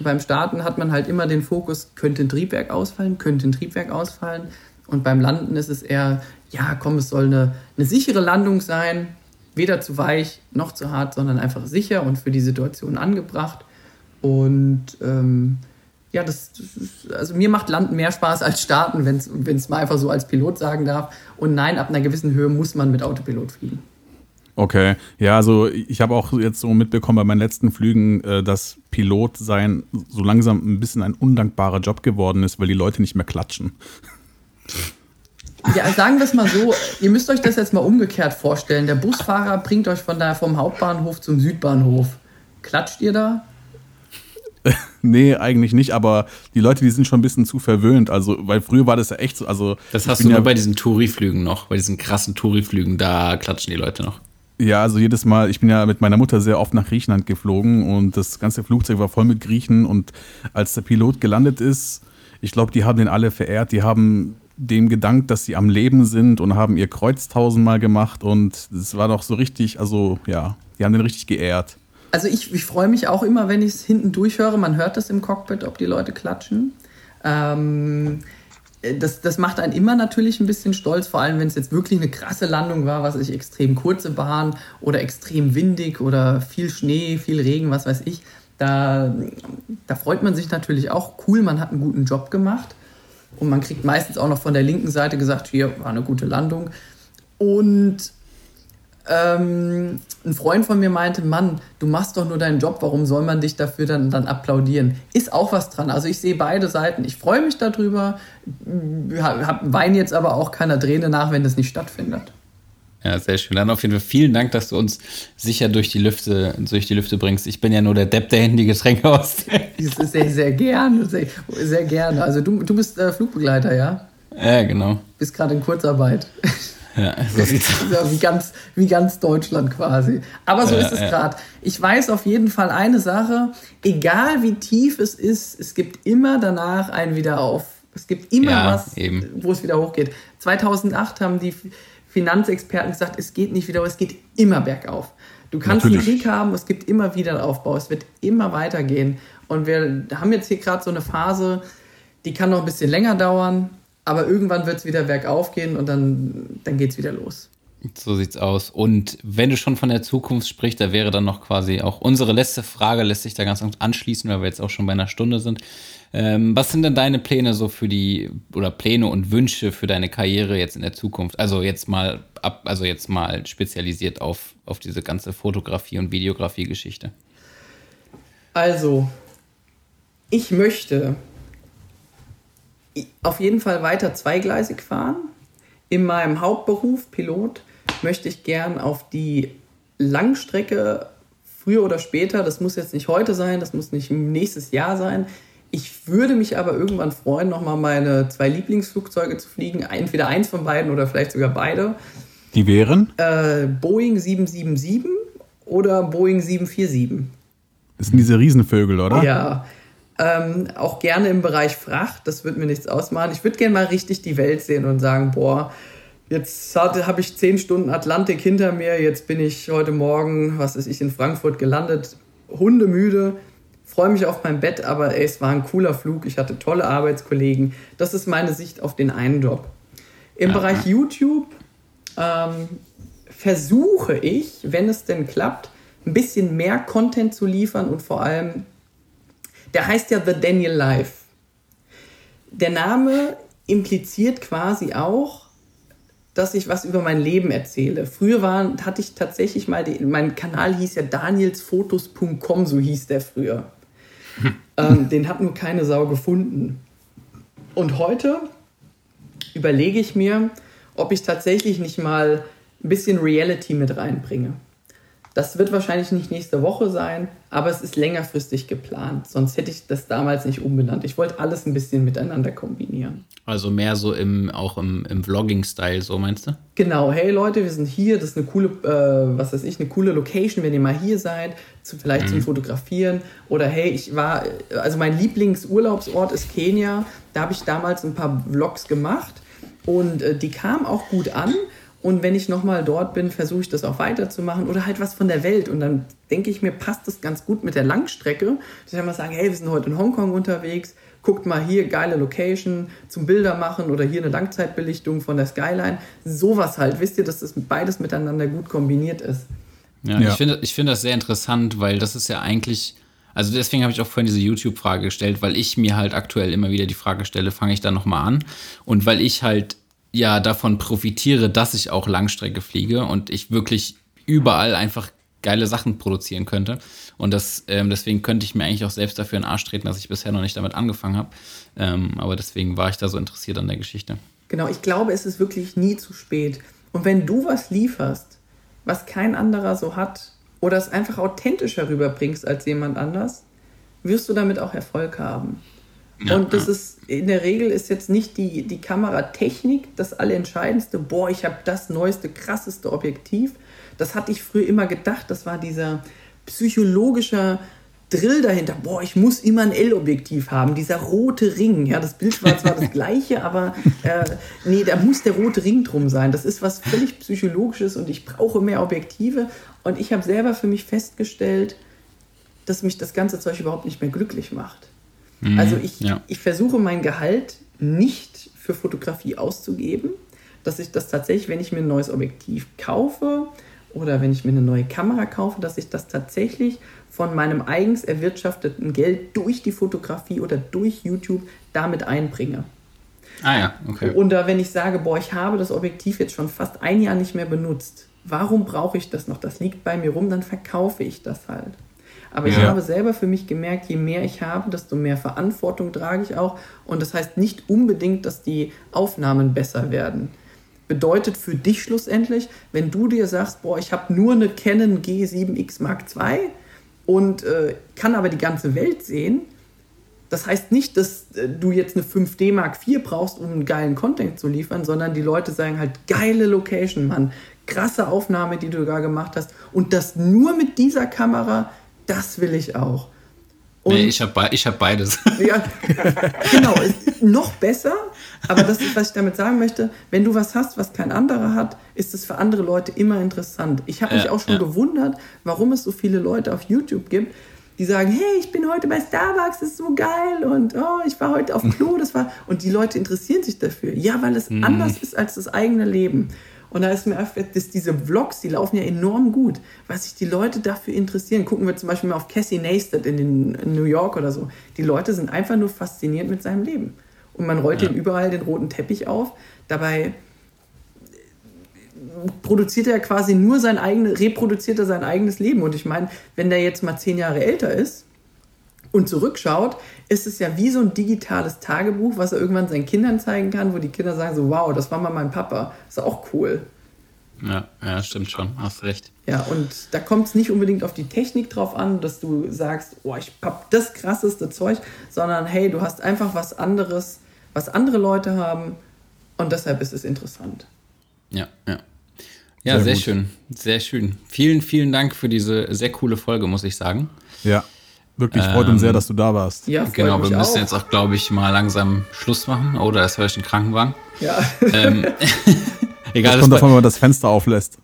Beim Starten hat man halt immer den Fokus, könnte ein Triebwerk ausfallen, könnte ein Triebwerk ausfallen. Und beim Landen ist es eher, ja, komm, es soll eine, eine sichere Landung sein, weder zu weich noch zu hart, sondern einfach sicher und für die Situation angebracht. Und ähm, ja, das, das also mir macht Landen mehr Spaß als Starten, wenn es mal einfach so als Pilot sagen darf. Und nein, ab einer gewissen Höhe muss man mit Autopilot fliegen. Okay, ja, also ich habe auch jetzt so mitbekommen bei meinen letzten Flügen, äh, dass Pilot sein so langsam ein bisschen ein undankbarer Job geworden ist, weil die Leute nicht mehr klatschen. Ja, sagen wir es mal so, ihr müsst euch das jetzt mal umgekehrt vorstellen. Der Busfahrer bringt euch von da vom Hauptbahnhof zum Südbahnhof. Klatscht ihr da nee, eigentlich nicht, aber die Leute, die sind schon ein bisschen zu verwöhnt. Also, weil früher war das ja echt so. Also, das hast du nur ja, bei diesen Touri-Flügen noch, bei diesen krassen Touri-Flügen, da klatschen die Leute noch. Ja, also jedes Mal, ich bin ja mit meiner Mutter sehr oft nach Griechenland geflogen und das ganze Flugzeug war voll mit Griechen und als der Pilot gelandet ist, ich glaube, die haben den alle verehrt, die haben dem gedankt, dass sie am Leben sind und haben ihr Kreuz tausendmal gemacht und es war doch so richtig, also ja, die haben den richtig geehrt. Also ich, ich freue mich auch immer, wenn ich es hinten durchhöre. Man hört es im Cockpit, ob die Leute klatschen. Ähm, das, das macht einen immer natürlich ein bisschen stolz, vor allem wenn es jetzt wirklich eine krasse Landung war, was ich extrem kurze Bahn oder extrem windig oder viel Schnee, viel Regen, was weiß ich. Da, da freut man sich natürlich auch. Cool, man hat einen guten Job gemacht. Und man kriegt meistens auch noch von der linken Seite gesagt, hier war eine gute Landung. Und ähm, ein Freund von mir meinte, Mann, du machst doch nur deinen Job, warum soll man dich dafür dann, dann applaudieren? Ist auch was dran. Also ich sehe beide Seiten. Ich freue mich darüber, weine jetzt aber auch keiner Träne nach, wenn das nicht stattfindet. Ja, sehr schön. Dann auf jeden Fall vielen Dank, dass du uns sicher durch die Lüfte, durch die Lüfte bringst. Ich bin ja nur der Depp, der Handy Getränke aus. sehr, sehr gerne, sehr, sehr gerne. Also du, du bist äh, Flugbegleiter, ja? Ja, genau. Bist gerade in Kurzarbeit. Ja, so sieht's aus. wie, ganz, wie ganz Deutschland quasi. Aber so ja, ist es ja. gerade. Ich weiß auf jeden Fall eine Sache, egal wie tief es ist, es gibt immer danach ein Wiederauf. Es gibt immer ja, was, eben. wo es wieder hochgeht. 2008 haben die Finanzexperten gesagt, es geht nicht wieder, es geht immer bergauf. Du kannst Natürlich. einen Krieg haben, es gibt immer wieder Aufbau, es wird immer weitergehen. Und wir haben jetzt hier gerade so eine Phase, die kann noch ein bisschen länger dauern, aber irgendwann wird es wieder bergauf gehen und dann, dann geht es wieder los. So sieht's aus. Und wenn du schon von der Zukunft sprichst, da wäre dann noch quasi auch unsere letzte Frage, lässt sich da ganz anschließen, weil wir jetzt auch schon bei einer Stunde sind. Ähm, was sind denn deine Pläne so für die, oder Pläne und Wünsche für deine Karriere jetzt in der Zukunft? Also jetzt mal ab, also jetzt mal spezialisiert auf, auf diese ganze Fotografie- und Videografie-Geschichte. Also, ich möchte auf jeden Fall weiter zweigleisig fahren. In meinem Hauptberuf, Pilot, möchte ich gern auf die Langstrecke früher oder später, das muss jetzt nicht heute sein, das muss nicht nächstes Jahr sein. Ich würde mich aber irgendwann freuen, nochmal meine zwei Lieblingsflugzeuge zu fliegen. Entweder eins von beiden oder vielleicht sogar beide. Die wären? Äh, Boeing 777 oder Boeing 747. Das sind diese Riesenvögel, oder? Ja. Ähm, auch gerne im Bereich Fracht, das wird mir nichts ausmachen. Ich würde gerne mal richtig die Welt sehen und sagen, boah, jetzt habe ich zehn Stunden Atlantik hinter mir, jetzt bin ich heute Morgen, was ist ich, in Frankfurt gelandet, hundemüde, freue mich auf mein Bett, aber ey, es war ein cooler Flug, ich hatte tolle Arbeitskollegen. Das ist meine Sicht auf den einen Job. Im Aha. Bereich YouTube ähm, versuche ich, wenn es denn klappt, ein bisschen mehr Content zu liefern und vor allem der heißt ja The Daniel Life. Der Name impliziert quasi auch, dass ich was über mein Leben erzähle. Früher war, hatte ich tatsächlich mal, die, mein Kanal hieß ja danielsfotos.com, so hieß der früher. ähm, den hat nur keine Sau gefunden. Und heute überlege ich mir, ob ich tatsächlich nicht mal ein bisschen Reality mit reinbringe. Das wird wahrscheinlich nicht nächste Woche sein, aber es ist längerfristig geplant. Sonst hätte ich das damals nicht umbenannt. Ich wollte alles ein bisschen miteinander kombinieren. Also mehr so im, auch im, im Vlogging-Style, so meinst du? Genau, hey Leute, wir sind hier, das ist eine coole, äh, was weiß ich, eine coole Location, wenn ihr mal hier seid, zu, vielleicht mhm. zum Fotografieren. Oder hey, ich war, also mein Lieblingsurlaubsort ist Kenia. Da habe ich damals ein paar Vlogs gemacht und äh, die kamen auch gut an. Und wenn ich nochmal dort bin, versuche ich das auch weiterzumachen oder halt was von der Welt. Und dann denke ich mir, passt das ganz gut mit der Langstrecke. Dass ich mal sagen, hey, wir sind heute in Hongkong unterwegs, guckt mal hier, geile Location zum Bilder machen oder hier eine Langzeitbelichtung von der Skyline. Sowas halt, wisst ihr, dass das beides miteinander gut kombiniert ist. Ja, ja. ich finde ich find das sehr interessant, weil das ist ja eigentlich, also deswegen habe ich auch vorhin diese YouTube-Frage gestellt, weil ich mir halt aktuell immer wieder die Frage stelle, fange ich da nochmal an? Und weil ich halt ja davon profitiere, dass ich auch Langstrecke fliege und ich wirklich überall einfach geile Sachen produzieren könnte. Und das, ähm, deswegen könnte ich mir eigentlich auch selbst dafür in den Arsch treten, dass ich bisher noch nicht damit angefangen habe. Ähm, aber deswegen war ich da so interessiert an der Geschichte. Genau, ich glaube, es ist wirklich nie zu spät. Und wenn du was lieferst, was kein anderer so hat, oder es einfach authentischer rüberbringst als jemand anders, wirst du damit auch Erfolg haben. Ja, und das ja. ist in der Regel ist jetzt nicht die, die Kameratechnik das Allerentscheidendste. Boah, ich habe das neueste, krasseste Objektiv. Das hatte ich früher immer gedacht. Das war dieser psychologische Drill dahinter. Boah, ich muss immer ein L-Objektiv haben. Dieser rote Ring. Ja, das Bild war zwar das gleiche, aber äh, nee, da muss der rote Ring drum sein. Das ist was völlig Psychologisches und ich brauche mehr Objektive. Und ich habe selber für mich festgestellt, dass mich das ganze Zeug überhaupt nicht mehr glücklich macht. Mhm, also ich, ja. ich versuche mein Gehalt nicht für Fotografie auszugeben, dass ich das tatsächlich, wenn ich mir ein neues Objektiv kaufe oder wenn ich mir eine neue Kamera kaufe, dass ich das tatsächlich von meinem eigens erwirtschafteten Geld durch die Fotografie oder durch YouTube damit einbringe. Ah ja, okay. Und da, wenn ich sage, boah, ich habe das Objektiv jetzt schon fast ein Jahr nicht mehr benutzt, warum brauche ich das noch? Das liegt bei mir rum, dann verkaufe ich das halt. Aber ja. ich habe selber für mich gemerkt, je mehr ich habe, desto mehr Verantwortung trage ich auch. Und das heißt nicht unbedingt, dass die Aufnahmen besser werden. Bedeutet für dich schlussendlich, wenn du dir sagst, boah, ich habe nur eine Canon G7X Mark II und äh, kann aber die ganze Welt sehen, das heißt nicht, dass äh, du jetzt eine 5D Mark IV brauchst, um einen geilen Content zu liefern, sondern die Leute sagen halt, geile Location, Mann, krasse Aufnahme, die du da gemacht hast. Und das nur mit dieser Kamera das will ich auch. Und nee, ich habe ich hab beides. Ja, genau, ist noch besser, aber das ist, was ich damit sagen möchte. Wenn du was hast, was kein anderer hat, ist es für andere Leute immer interessant. Ich habe mich auch schon ja. gewundert, warum es so viele Leute auf YouTube gibt, die sagen, hey, ich bin heute bei Starbucks, das ist so geil und oh, ich war heute auf Klo, das war und die Leute interessieren sich dafür. Ja, weil es mhm. anders ist als das eigene Leben. Und da ist mir aufgefallen, dass diese Vlogs, die laufen ja enorm gut, was sich die Leute dafür interessieren. Gucken wir zum Beispiel mal auf Cassie Neistat in, den, in New York oder so. Die Leute sind einfach nur fasziniert mit seinem Leben. Und man rollt ja. ihm überall den roten Teppich auf. Dabei produziert er quasi nur sein eigenes, reproduziert er sein eigenes Leben. Und ich meine, wenn der jetzt mal zehn Jahre älter ist, und zurückschaut, ist es ja wie so ein digitales Tagebuch, was er irgendwann seinen Kindern zeigen kann, wo die Kinder sagen so, wow, das war mal mein Papa. Ist auch cool. Ja, ja, stimmt schon, hast recht. Ja, und da kommt es nicht unbedingt auf die Technik drauf an, dass du sagst, oh, ich hab das krasseste Zeug, sondern hey, du hast einfach was anderes, was andere Leute haben und deshalb ist es interessant. Ja, ja. Ja, sehr, sehr schön, sehr schön. Vielen, vielen Dank für diese sehr coole Folge, muss ich sagen. Ja. Wirklich freut ähm, uns sehr, dass du da warst. Ja, genau, wir müssen auch. jetzt auch, glaube ich, mal langsam Schluss machen. Oh, da ist vielleicht ein Krankenwagen. Ja. Ähm, egal, das kommt davon, wenn man das Fenster auflässt.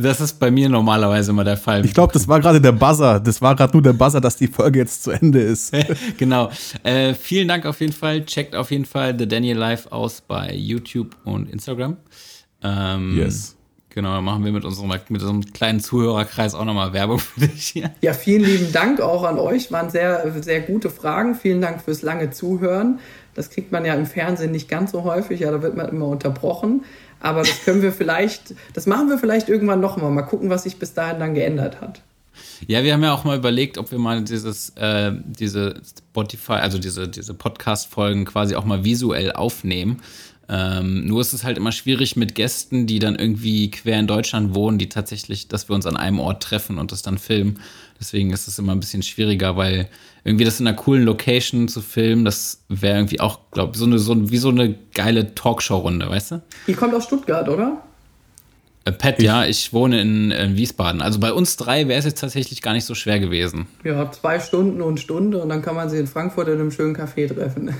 Das ist bei mir normalerweise immer der Fall. Ich glaube, das war gerade der Buzzer. Das war gerade nur der Buzzer, dass die Folge jetzt zu Ende ist. genau. Äh, vielen Dank auf jeden Fall. Checkt auf jeden Fall The Daniel Live aus bei YouTube und Instagram. Ähm, yes. Genau, dann machen wir mit unserem, mit unserem kleinen Zuhörerkreis auch nochmal Werbung für dich hier. Ja, vielen lieben Dank auch an euch. Waren sehr, sehr gute Fragen. Vielen Dank fürs lange Zuhören. Das kriegt man ja im Fernsehen nicht ganz so häufig, ja, da wird man immer unterbrochen. Aber das können wir vielleicht, das machen wir vielleicht irgendwann nochmal. Mal gucken, was sich bis dahin dann geändert hat. Ja, wir haben ja auch mal überlegt, ob wir mal dieses, äh, diese Spotify, also diese, diese Podcast-Folgen quasi auch mal visuell aufnehmen. Ähm, nur ist es halt immer schwierig mit Gästen, die dann irgendwie quer in Deutschland wohnen, die tatsächlich, dass wir uns an einem Ort treffen und das dann filmen. Deswegen ist es immer ein bisschen schwieriger, weil irgendwie das in einer coolen Location zu filmen, das wäre irgendwie auch, glaube ich, so eine, so, wie so eine geile Talkshow-Runde, weißt du? Ihr kommt aus Stuttgart, oder? Äh, Pat, ich, ja, ich wohne in, in, Wiesbaden. Also bei uns drei wäre es jetzt tatsächlich gar nicht so schwer gewesen. Ja, zwei Stunden und Stunde und dann kann man sich in Frankfurt in einem schönen Café treffen.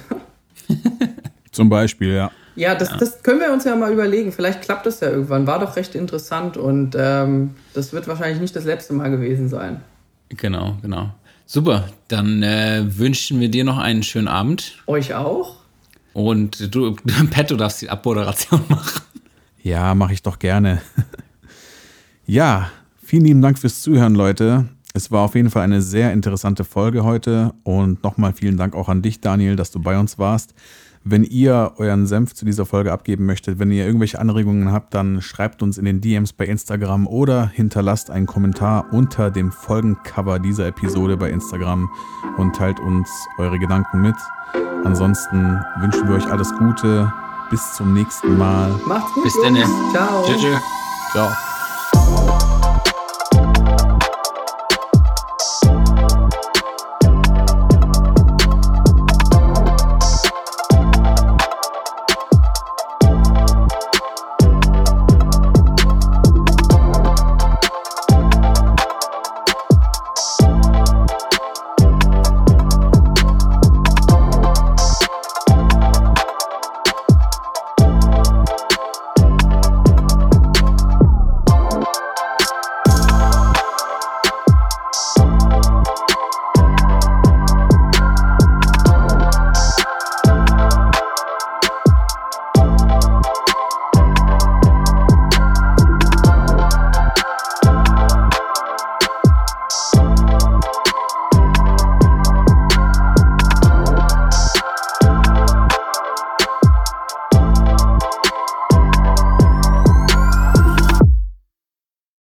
Zum Beispiel, ja. Ja, das, ja. das können wir uns ja mal überlegen. Vielleicht klappt das ja irgendwann. War doch recht interessant und ähm, das wird wahrscheinlich nicht das letzte Mal gewesen sein. Genau, genau. Super, dann äh, wünschen wir dir noch einen schönen Abend. Euch auch. Und du, Pat, du darfst die Abmoderation machen. Ja, mache ich doch gerne. ja, vielen lieben Dank fürs Zuhören, Leute. Es war auf jeden Fall eine sehr interessante Folge heute und nochmal vielen Dank auch an dich, Daniel, dass du bei uns warst. Wenn ihr euren Senf zu dieser Folge abgeben möchtet, wenn ihr irgendwelche Anregungen habt, dann schreibt uns in den DMs bei Instagram oder hinterlasst einen Kommentar unter dem Folgencover dieser Episode bei Instagram und teilt uns eure Gedanken mit. Ansonsten wünschen wir euch alles Gute. Bis zum nächsten Mal. Macht's gut. Bis dann. Ciao. Tschüss. Ciao.